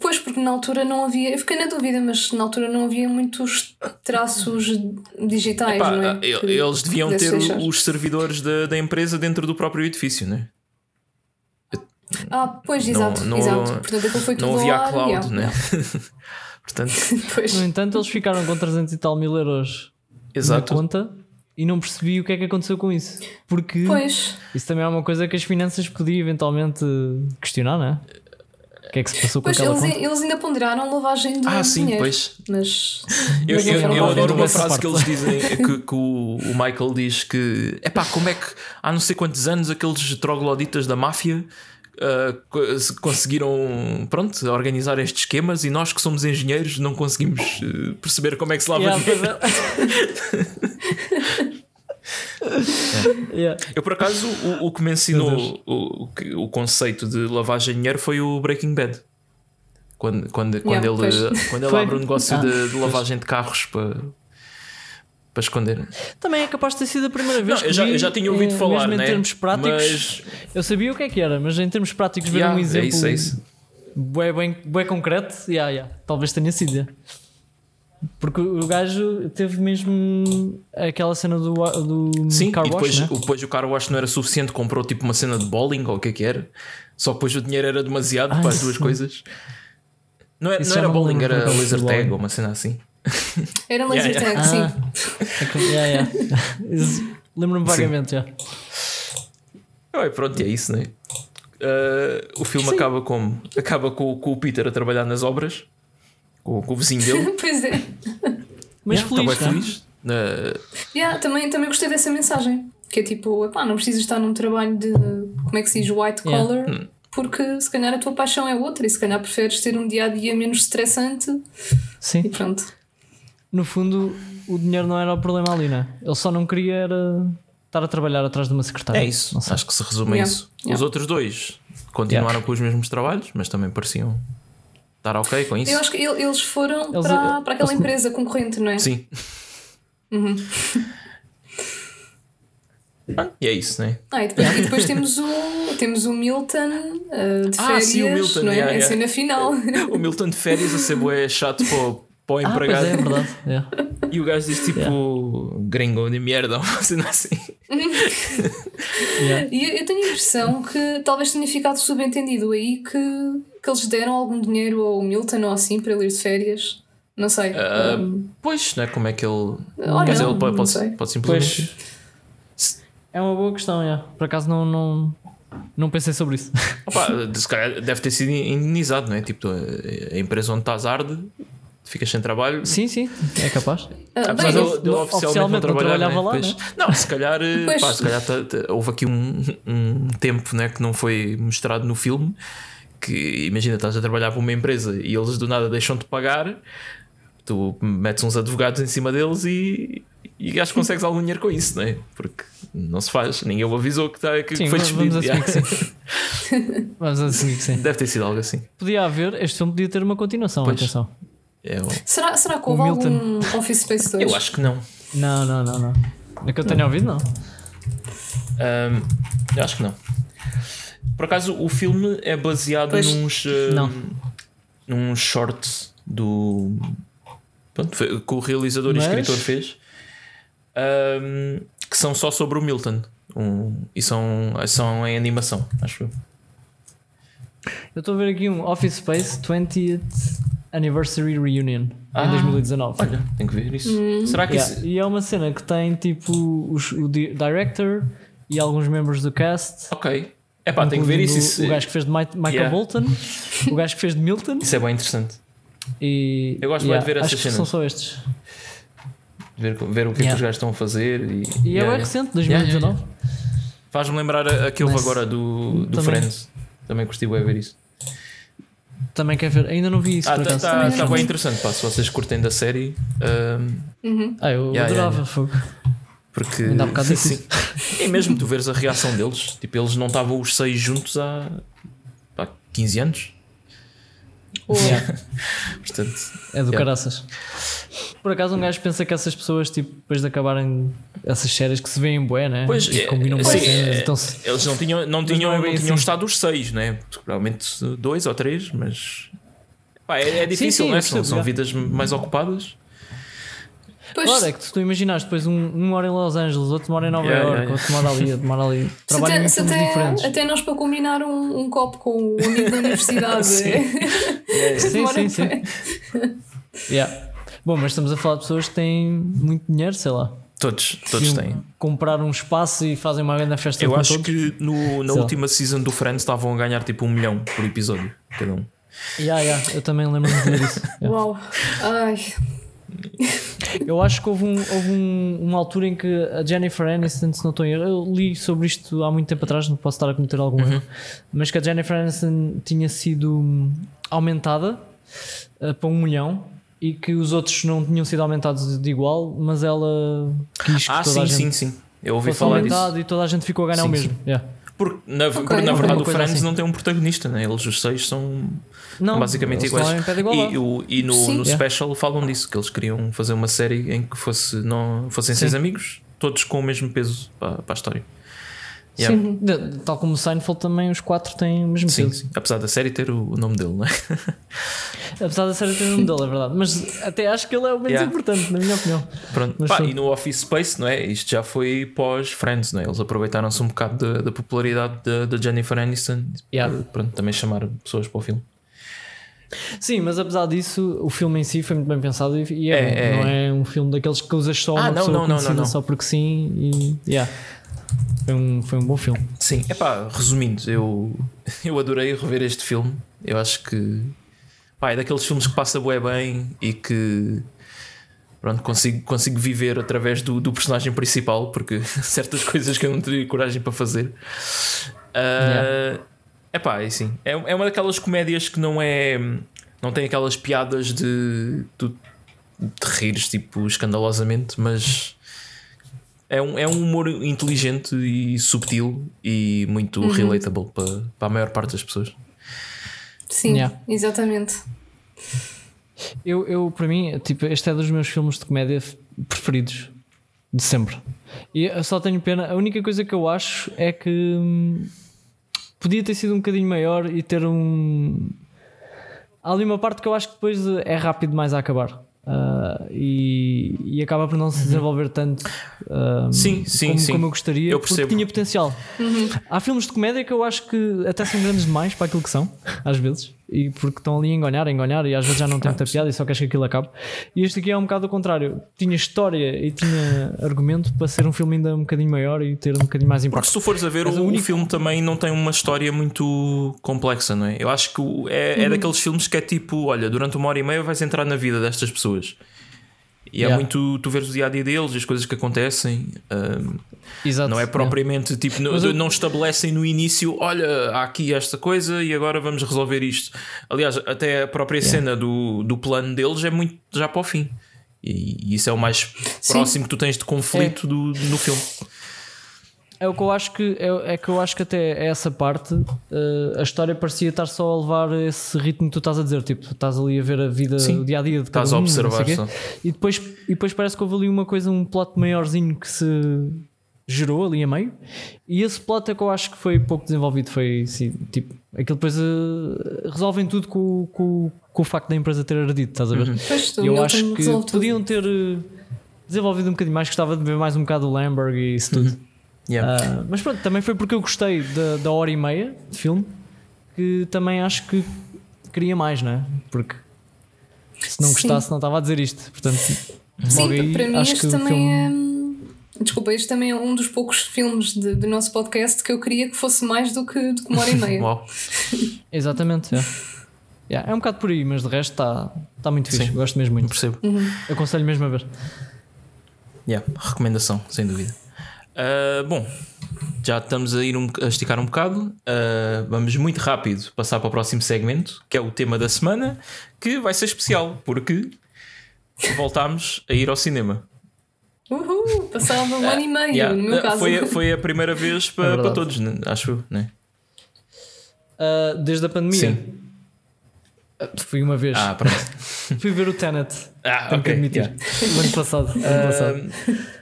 Pois, porque na altura não havia. Eu fiquei na dúvida, mas na altura não havia muitos traços digitais, Epá, não é? Que eles deviam ter deixar. os servidores da, da empresa dentro do próprio edifício, né? Ah, pois, Não- exato, não- exato. Portanto, aquilo foi tudo Não havia cloud, yeah. né? Portanto, Pois. No entanto, eles ficaram com 300 e tal mil euros exato. na conta e não percebi o que é que aconteceu com isso. Porque Pois, isso também é uma coisa que as finanças podiam eventualmente questionar, não é? O que é que se passou com pois aquela eles, conta? eles ainda ponderaram lavagem de Ah, sim, dinheiro. pois. Mas. Eu, mas não eu, eu ver. adoro uma frase parte. que eles dizem que, que o, o Michael diz que é pá, como é que há não sei quantos anos aqueles trogloditas da máfia se conseguiram pronto, organizar estes esquemas e nós que somos engenheiros não conseguimos eh, perceber como é que se lava Yeah, dinheiro. é. Yeah. Eu por acaso o, o que me ensinou o, o, o conceito de lavagem de dinheiro foi o Breaking Bad. Quando, quando, quando Yeah, ele, pois. quando ele Foi. abre um negócio Ah, de, de lavagem de carros para, para esconder. Também é capaz de ter sido a primeira vez Não, que eu, já, eu já tinha ouvido falar, mesmo em né? termos práticos. Mas Eu sabia o que é que era, mas em termos práticos, ver Yeah, um é exemplo isso, é isso. Bué, bem, bué concreto, yeah, yeah. talvez tenha sido. Porque o gajo teve mesmo aquela cena do, do Sim, car e wash, depois, né? o- depois o car wash não era suficiente, comprou tipo uma cena de bowling ou o que é que era. Só que depois o dinheiro era demasiado Ah, para as duas coisas. Não, é, não era bowling, era acaso, laser tag ou uma cena assim. Era laser Yeah, tag, sim. Ah, é yeah, yeah. Lembro-me Sim. vagamente já. Ah, pronto, e é isso, né? Ah, o filme acaba como? Acaba com, com o Peter a trabalhar nas obras, com, com o vizinho dele. pois é. Mas Yeah, feliz, né? feliz. Ah, Yeah, também, também gostei dessa mensagem. Que é tipo, epá, não precisas estar num trabalho de, como é que se diz, white Yeah. collar, Hum. porque se calhar a tua paixão é outra e se calhar preferes ter um dia a dia menos estressante e Sim, pronto. no fundo o dinheiro não era o problema ali, né? Ele só não queria era estar a trabalhar atrás de uma secretária. é isso, Não sei. acho que se resume a Yeah, isso. Os outros dois continuaram com os mesmos trabalhos, mas também pareciam estar ok com isso. Eu acho que ele- eles foram Eles- para, para aquela eles- empresa concorrente, não é? Sim, Ah, e é isso, né? Ah, e depois, e depois temos, o, temos o Milton uh, de Ah, férias, sim, o Milton, não é? yeah, Em yeah. cena final. O Milton de férias a ser bué chato para o, para o Ah, pois empregado. é, é verdade. yeah. E o gajo diz tipo gringo de merda, uma cena assim. Yeah. E eu, eu tenho a impressão que talvez tenha ficado subentendido aí que, que eles deram algum dinheiro ao Milton ou assim para ele ir de férias. Não sei. Ah, Um, Pois, não é? Como é que ele. Ou Quer dizer, não, ele pode, não pode, pode simplesmente. É uma boa questão, yeah. por acaso não, não, não pensei sobre isso. Opa, se calhar deve ter sido indenizado, não é? Tipo, a, empresa onde estás arde, ficas sem trabalho. sim, sim, é capaz. ah, Apesar bem, de eu- ele- de ele oficialmente, oficialmente não não trabalhar, trabalhava né? lá, Pois. Não, se calhar, eh, Pois. pá, se calhar tá- houve aqui um, um tempo né, que não foi mostrado no filme. Que imagina, estás a trabalhar para uma empresa e eles do nada deixam-te pagar, tu metes uns advogados em cima deles e, e acho que consegues algum dinheiro com isso, não é? Porque não se faz, ninguém o avisou que, tá, que Sim, foi vamos despedido. assumir que sim. Vamos assumir que sim. Deve ter sido algo assim. Podia haver, este filme podia ter uma continuação, Pois. atenção. É, eu, será, será que O houve algum Office Space 2? eu acho que não. Não, não, não, não. É que eu tenho ouvido, não. Ahm, eu acho que não. Por acaso, o filme é baseado Pois. nos. ahm, Não. Num short do. Pronto, que o realizador Mas- e escritor fez. ahm, que são só sobre o Milton. Um, e são, são em animação, acho eu. Eu estou a ver aqui um Office Space 20th Anniversary Reunion Ah, em 2019. Olha, tenho que ver isso. Hum. Será que Yeah, isso. E é uma cena que tem tipo os, o di- director e alguns membros do cast. Ok. É pá, tenho que ver isso. O gajo que fez de Mi- Michael Yeah. Bolton, o gajo que fez de Milton. isso é bem interessante. E, Eu gosto bué de ver acho essas que cenas. São só estes. Ver, ver o que é que Yeah. os gajos estão a fazer. E, E é Yeah, bem yeah. recente, Yeah, 2019. yeah, Faz-me lembrar aquele Mas- agora do, do Também. Friends. Também curti bem ver isso. Também quer ver. Ainda não vi isso. Ah, por tá, tá, Também tá bem interessante, pá, se vocês curtem da série. ahm, Ah, eu Yeah, adorava. yeah, fogo. Porque. Ainda há bocado disse Sim. E mesmo tu veres a reação deles, tipo, eles não estavam os seis juntos há, há 15 anos. Yeah, Portanto, é do Yeah. caraças. Por acaso um gajo pensa que essas pessoas, tipo, depois de acabarem essas séries que se veem bué, né? Pois, E é, combinam sim, cenas, é, então eles não tinham, não tinham, não é não tinham assim. estado os seis, né? Provavelmente dois ou três, mas. Pá, é, é difícil, sim, né? eu São, são vidas mais ocupadas. Pois, Claro, é que se tu imaginares depois um, um mora em Los Angeles, outro mora em Nova Yeah, York, yeah, outro mora ali, outro mora ali. se Trabalham até, até, diferentes. até nós para combinar um, um copo com o amigo da universidade. Sim. é- Sim, sim, sim. Yeah. Bom, mas estamos a falar de pessoas que têm muito dinheiro, sei lá. Todos, todos têm. Comprar um espaço e fazem uma grande festa Eu com acho todos. que no, na Sei lá. última season do Friends estavam a ganhar tipo um milhão por episódio, cada um. Yeah, yeah, eu também lembro-me de ver isso. Yeah. Uau. Ai. Eu acho que houve, um, houve um- uma altura em que a Jennifer Aniston, se não estou em erro, eu li sobre isto há muito tempo atrás, não posso estar a cometer algum Uhum. erro, mas que a Jennifer Aniston tinha sido hum, aumentada uh, para um milhão e que os outros não tinham sido aumentados de igual, mas ela quis que Ah, toda sim, a gente sim, sim. Eu ouvi fosse falar disso. e toda a gente ficou a ganhar Sim, o mesmo. Yeah. Porque na, porque, na verdade o Friends assim. não tem um protagonista, né? eles os seis são Não, basicamente iguais. E, o- e no, Sim. no Yeah. special falam disso, que eles queriam fazer uma série em que fosse, não, fossem Sim. seis amigos, todos com o mesmo peso para, para a história. Yeah. Sim. De- Tal como o Seinfeld também, os quatro têm o mesmo Sim, peso. sim. Apesar da série ter o, o nome dele, não é? Apesar da série ter o nome dele, é verdade. Mas até acho que ele é o menos Yeah. importante, na minha opinião. Pronto. Mas Pá, e no Office Space, não é? Isto já foi pós-Friends, não é? Eles aproveitaram-se um bocado da, da popularidade da, Jennifer Aniston Yeah. para pronto, também chamar pessoas para o filme. Sim, mas apesar disso, o filme em si foi muito bem pensado e, é, É, é. não é um filme daqueles que usas só Ah, uma não, pessoa não, não, não, não. só porque sim e yeah. Foi, um, foi um bom filme. Sim, é pá, resumindo, eu, eu adorei rever este filme. Eu acho que pá, é daqueles filmes que passa bué bem e que pronto, consigo, consigo viver através do, do personagem principal, porque certas coisas que eu não teria coragem para fazer. Yeah. É pá, é assim, é, é uma daquelas comédias que não é. Não tem aquelas piadas de. tu te rires tipo escandalosamente, mas é um, é um humor inteligente e subtil e muito relatable para, para a maior parte das pessoas. Sim, Yeah. exatamente. Eu, eu, para mim, tipo, este é dos meus filmes de comédia preferidos de sempre. E eu só tenho pena. A única coisa que eu acho é que hum, podia ter sido um bocadinho maior e ter um. Há ali uma parte que eu acho que depois é rápido mais a acabar. Uh, e, e acaba por não se desenvolver tanto uh, Sim, sim, como, sim. como eu gostaria, Eu porque tinha potencial. Há filmes de comédia que eu acho que até são grandes demais para aquilo que são, às vezes, e porque estão ali a enganhar, a enganhar, e às vezes já não tem muita piada e só queres que aquilo acabe. E este aqui é um bocado o contrário: tinha história e tinha argumento para ser um filme ainda um bocadinho maior e ter um bocadinho mais Porque impacto. se tu fores a ver, Mas o, único- filme também não tem uma história muito complexa, não é? Eu acho que é, é daqueles filmes que é tipo: olha, durante uma hora e meia vais entrar na vida destas pessoas. E é Yeah. muito tu veres o dia a dia deles, as coisas que acontecem. ahm, Exato. não é propriamente tipo, no- Mas eu- não estabelecem no início, olha, há aqui esta coisa e agora vamos resolver isto. Aliás, até a própria cena do, do plano deles é muito já para o fim. E, e isso é o mais próximo que tu tens de conflito do, no filme. É o que eu acho que é, é que eu acho que até essa parte eh, a história parecia estar só a levar esse ritmo que tu estás a dizer, tipo, estás ali a ver a vida, Sim. o dia a dia de cada Estás a um, observar não sei só. quê. e depois e depois parece que houve ali uma coisa, um plot maiorzinho que se gerou ali a meio. E esse plot é que eu acho que foi pouco desenvolvido, foi assim, tipo, aquilo depois eh, resolvem tudo com, o- com, o- com o facto da empresa ter ardido, estás a ver? Pois E eu acho que podiam ter eh, desenvolvido um bocadinho mais, gostava de ver mais um bocado o Lamberg e isso tudo. Yeah. Ah, mas pronto, também foi porque eu gostei da, da hora e meia de filme que também acho que queria mais, não é? Porque se não Sim. gostasse, não estava a dizer isto. Portanto, logo Sim, aí para mim acho este que também filme. é. Desculpa, este também é um dos poucos filmes de- do nosso podcast que eu queria que fosse mais do que, do que uma hora e meia. Uau. Exatamente, é. Yeah, é um bocado por aí, mas de resto está tá muito fixe. Sim. Gosto mesmo muito. Percebo. Aconselho mesmo a ver. Yeah, recomendação, sem dúvida. Ah, bom, já estamos a ir um, a esticar um bocado. Ah, vamos muito rápido passar para o próximo segmento, que é o tema da semana, que vai ser especial, porque voltámos a ir ao cinema. Uhul, passava um ano e meio, Yeah, no meu ah, caso. Foi, a- foi a primeira vez É para, verdade. para todos, né? acho né? Ah, desde a pandemia. Sim. Ah, Fui uma vez. Ah, pronto. Fui ver o Tenet. Ah, Tenho que ok. admitir. yeah. O ano passado. o ano passado. Ah,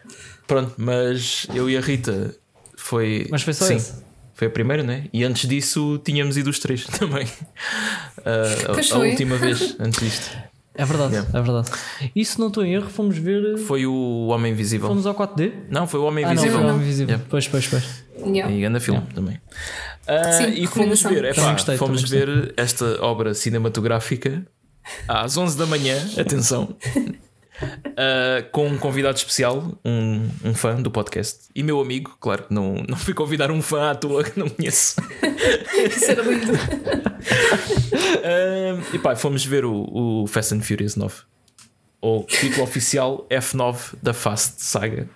pronto, mas eu e a Rita foi. Mas foi só sim, esse. Foi a primeira, né? E antes disso tínhamos ido os três também. Ah, Pois a, a última vez, antes disto. É verdade, Yeah. é verdade. E se não estou em erro, fomos ver. Foi o Homem Invisível. Fomos ao 4D? Não, foi o Homem Ah, não, Invisível. foi Não. o Invisível. Yeah. Pois, pois, pois. Yeah. E grande filme também. Ah, Sim, e fomos ver, epá, Também gostei, fomos ver esta obra cinematográfica às 11 da manhã, atenção, ah, com um convidado especial, um, um fã do podcast e meu amigo, claro que não, não fui convidar um fã à toa que não conheço. Isso era lindo. Ah, e pá, fomos ver o, o Fast and Furious 9, ou título oficial F9 da Fast Saga.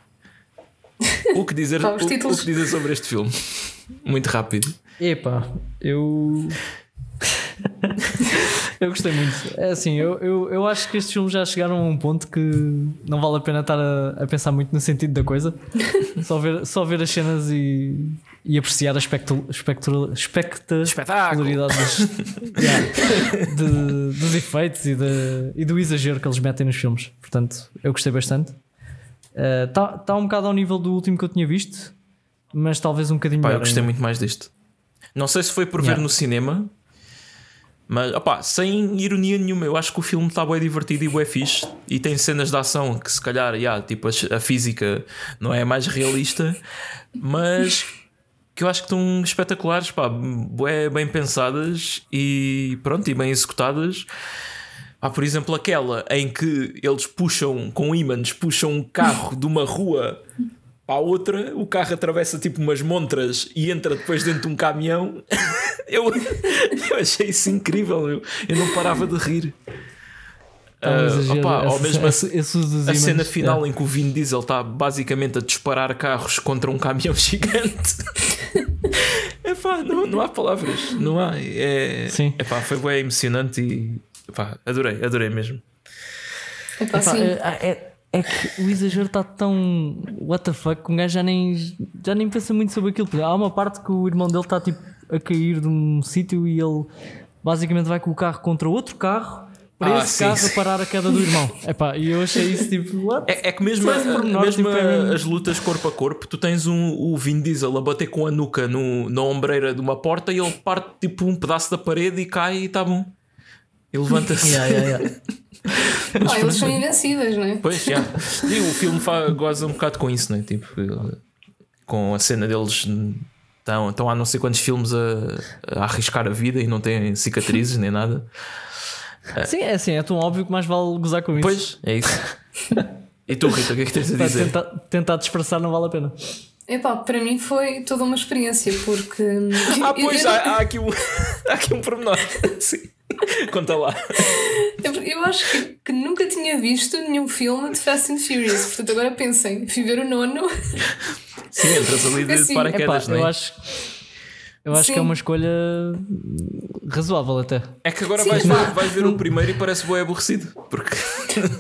O que dizer, o, o que dizer sobre este filme? Muito rápido. Epá, eu. eu gostei muito. É assim, eu, eu, eu acho que estes filmes já chegaram a um ponto que não vale a pena estar a, a pensar muito no sentido da coisa. Só ver, só ver as cenas e, e apreciar a especta, Espetáculo! espectacularidade dos, yeah, de- dos efeitos e, de- e do exagero que eles metem nos filmes. Portanto, eu gostei bastante. Está tá um bocado ao nível do último que eu tinha visto, mas talvez um bocadinho Pá, eu melhor. gostei ainda. muito mais deste. Não sei se foi por Yeah. ver no cinema, mas opá, sem ironia nenhuma, eu acho que o filme está bem divertido e bem fixe. E tem cenas de ação que, se calhar, yeah, tipo, a, física não é mais realista, mas que eu acho que estão espetaculares, pá, bué bem pensadas e pronto, e bem executadas. Há, por exemplo, aquela em que eles puxam com ímãs, puxam um carro de uma rua para a outra, o carro atravessa tipo umas montras e entra depois dentro de um caminhão. eu, eu achei isso incrível, eu, eu não parava de rir. Tá Ah, ou mesmo a, cena ímãs, final é. em que o Vin Diesel está basicamente a disparar carros contra um caminhão gigante. Epá, não, não há palavras, não há. É, Sim. epá, foi bem emocionante e epá, adorei, adorei mesmo. Epá, Epá, é, é- é que o exagero está tão what the fuck que um gajo já nem, já nem pensa muito sobre aquilo. Há uma parte que o irmão dele está tipo a cair de um sítio e ele basicamente vai com o carro contra outro carro para Ah, esse sim, carro sim. parar a queda do irmão. Epá, e eu achei isso tipo. What? É, é que mesmo, a- pormenor, mesmo tipo, é mesmo- as lutas corpo a corpo, tu tens um, o Vin Diesel a bater com a nuca no, na ombreira de uma porta e ele parte tipo um pedaço da parede e cai e está bom. E levanta-se. Yeah, yeah, yeah. Ah, eles são invencíveis, não é? Pois, já. E o filme goza um bocado com isso, não é? Tipo, com a cena deles estão, estão há não sei quantos filmes a, a arriscar a vida e não têm cicatrizes nem nada. Sim, é assim, é tão óbvio que mais vale gozar com isso. Pois, é isso. E tu, Rita, o que é que tens a dizer? tentar, tentar disfarçar não vale a pena. Epá, para mim foi toda uma experiência, porque. Ah, pois, eu, há, há aqui um, há aqui um pormenor. Sim. Conta lá. Eu, eu acho que, que nunca tinha visto nenhum filme de Fast and Furious, portanto agora pensem, fui ver o nono. Sim, entras ali de Assim, Epá, paraquedas, não eu é? acho, eu acho Sim. que é uma escolha razoável até. É que agora Sim, vais, ver, vais ver o primeiro e parece bem aborrecido. Porque.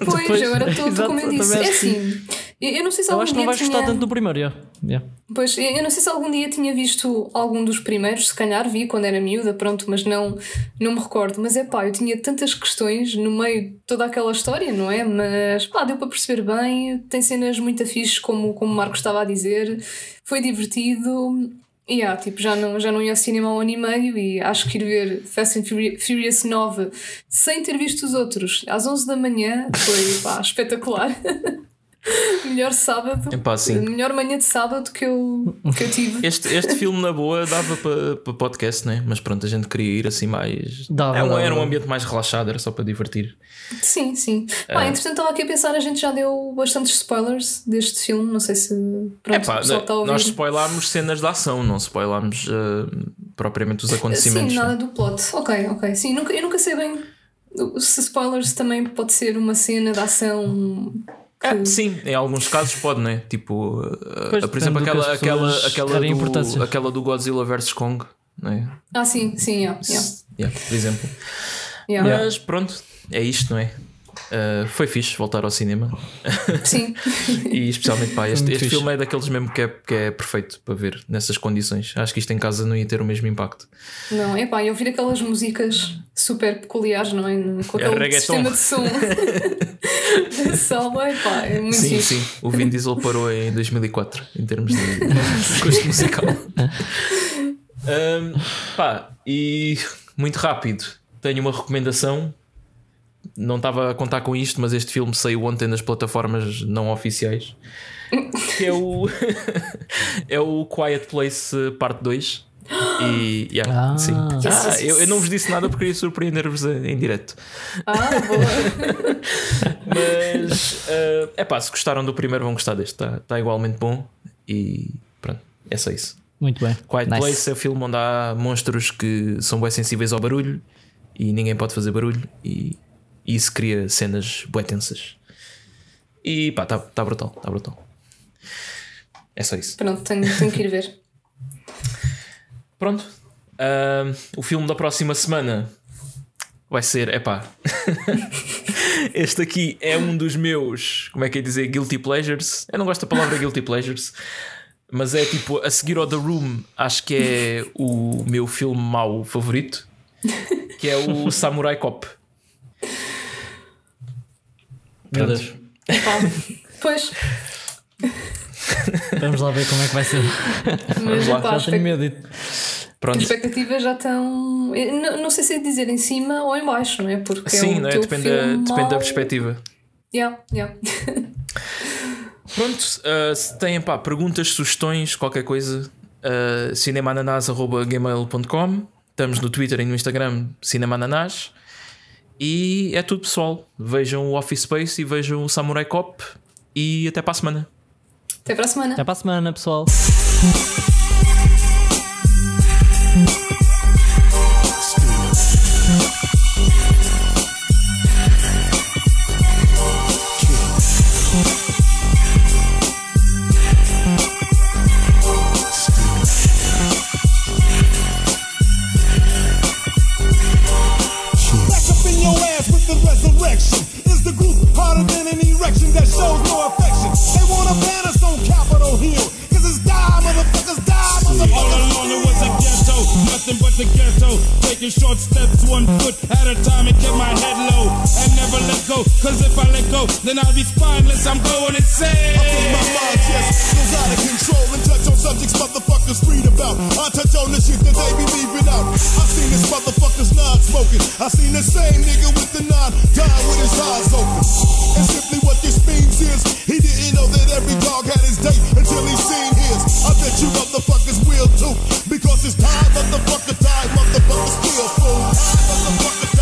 Pois, Depois- agora estou como eu disse. É assim, eu, eu não sei se Eu algum acho que não vais gostar tinha... tanto do primeiro, yeah. Yeah. Pois, eu eu não sei se algum dia tinha visto algum dos primeiros, se calhar vi quando era miúda, pronto, mas não, não me recordo. Mas é pá, eu tinha tantas questões no meio de toda aquela história, não é? Mas pá, deu para perceber bem, tem cenas muito afixes, como, como o Marco estava a dizer, foi divertido. E ah, tipo, já não, já não ia ao cinema há um ano e meio e acho que ir ver Fast and Furi- Furious 9 sem ter visto os outros às 11 da manhã foi pá, espetacular. Melhor sábado, Epá, sim. melhor manhã de sábado que eu, que eu tive. Este, este filme, na boa, dava para pa podcast, né? Mas pronto, a gente queria ir assim mais. Dava, É um- era um ambiente mais relaxado, era só para divertir. Sim, sim. Pá, É. entretanto, estava aqui a pensar, a gente já deu bastantes spoilers deste filme, não sei se pronto, É pá, o pessoal está a ouvir. nós spoilámos cenas de ação, não spoilámos uh, propriamente os acontecimentos. Sim, né? nada do plot. Ok, ok. Sim, nunca, eu nunca sei bem se spoilers também pode ser uma cena de ação. Que- Ah, sim, em alguns casos pode, não é? Tipo, uh, Pois, por exemplo, aquela, aquela, aquela, do, aquela do Godzilla vs Kong, não é? Ah, sim, sim, yeah, yeah, Yeah, por exemplo. yeah. Mas pronto, é isto, não é? Uh, foi fixe voltar ao cinema Sim, e especialmente pá, este, este filme é daqueles mesmo que é, que é perfeito para ver nessas condições. Acho que isto em casa não ia ter o mesmo impacto. não, é pá, e ouvir aquelas músicas super peculiares, não é? Com É aquele reggaeton. sistema de som da sala, é pá, é muito Sim, fixe. sim. O Vin Diesel parou em 2004 em termos de, de gosto musical. Um, pá, e muito rápido, tenho uma recomendação. Não estava a contar com isto, mas este filme saiu ontem nas plataformas não oficiais. Que é o é o Quiet Place eh, Parte 2. E yeah, Ah. sim. Ah, eu, eu não vos disse nada porque queria surpreender-vos eh, em direto. Ah, boa. Mas é uh, pá, se gostaram do primeiro, vão gostar deste. Está tá igualmente bom. E pronto, é só isso. Muito bem. Quiet Nice. Place é o filme onde há monstros que são bem sensíveis ao barulho e ninguém pode fazer barulho. E, e isso cria cenas bem tensas. E pá, está tá brutal, está brutal. É só isso. Pronto, tenho, tenho que ir ver. Pronto. Ahm, o filme da próxima semana vai ser. Epá. este aqui é um dos meus. Como é que é dizer? Guilty pleasures. Eu não gosto da palavra guilty pleasures. Mas é tipo, a seguir ao The Room, acho que é o meu filme mau favorito. Que é o Samurai Cop. Meu. Deus. Pá, pois, Vamos lá ver como é que vai ser. mas lá, pá, Já tenho medo. Pronto. as expectativas já estão. Não, não sei se é dizer em cima ou em baixo, não é? Porque Sim, é não é? Depende, da, filme depende da perspectiva. Yeah, yeah. Pronto, uh, se têm pá, perguntas, sugestões, qualquer coisa, uh, cinemananás.gmail.com Estamos no Twitter e no Instagram, Cinemananás. E é tudo pessoal. Vejam o Office Space e vejam o Samurai Cop. E até para a semana. Até para a semana. Até para a semana, pessoal. Taking short steps, one foot at a time, and keep my head low never let go. Cause if I let go, then I'll be spineless. I'm going insane. I put my mind, yes, goes out of control and touch on subjects motherfuckers read about. I touch on the shit that they be leaving out. I seen this motherfuckers non smoking. I seen the same nigga with the non die with his eyes open. And simply what this means is he didn't know that every dog had his day until he seen his. I bet you motherfuckers will too. Because it's time, motherfucker, die, motherfucker, still fool. Die, motherfucker,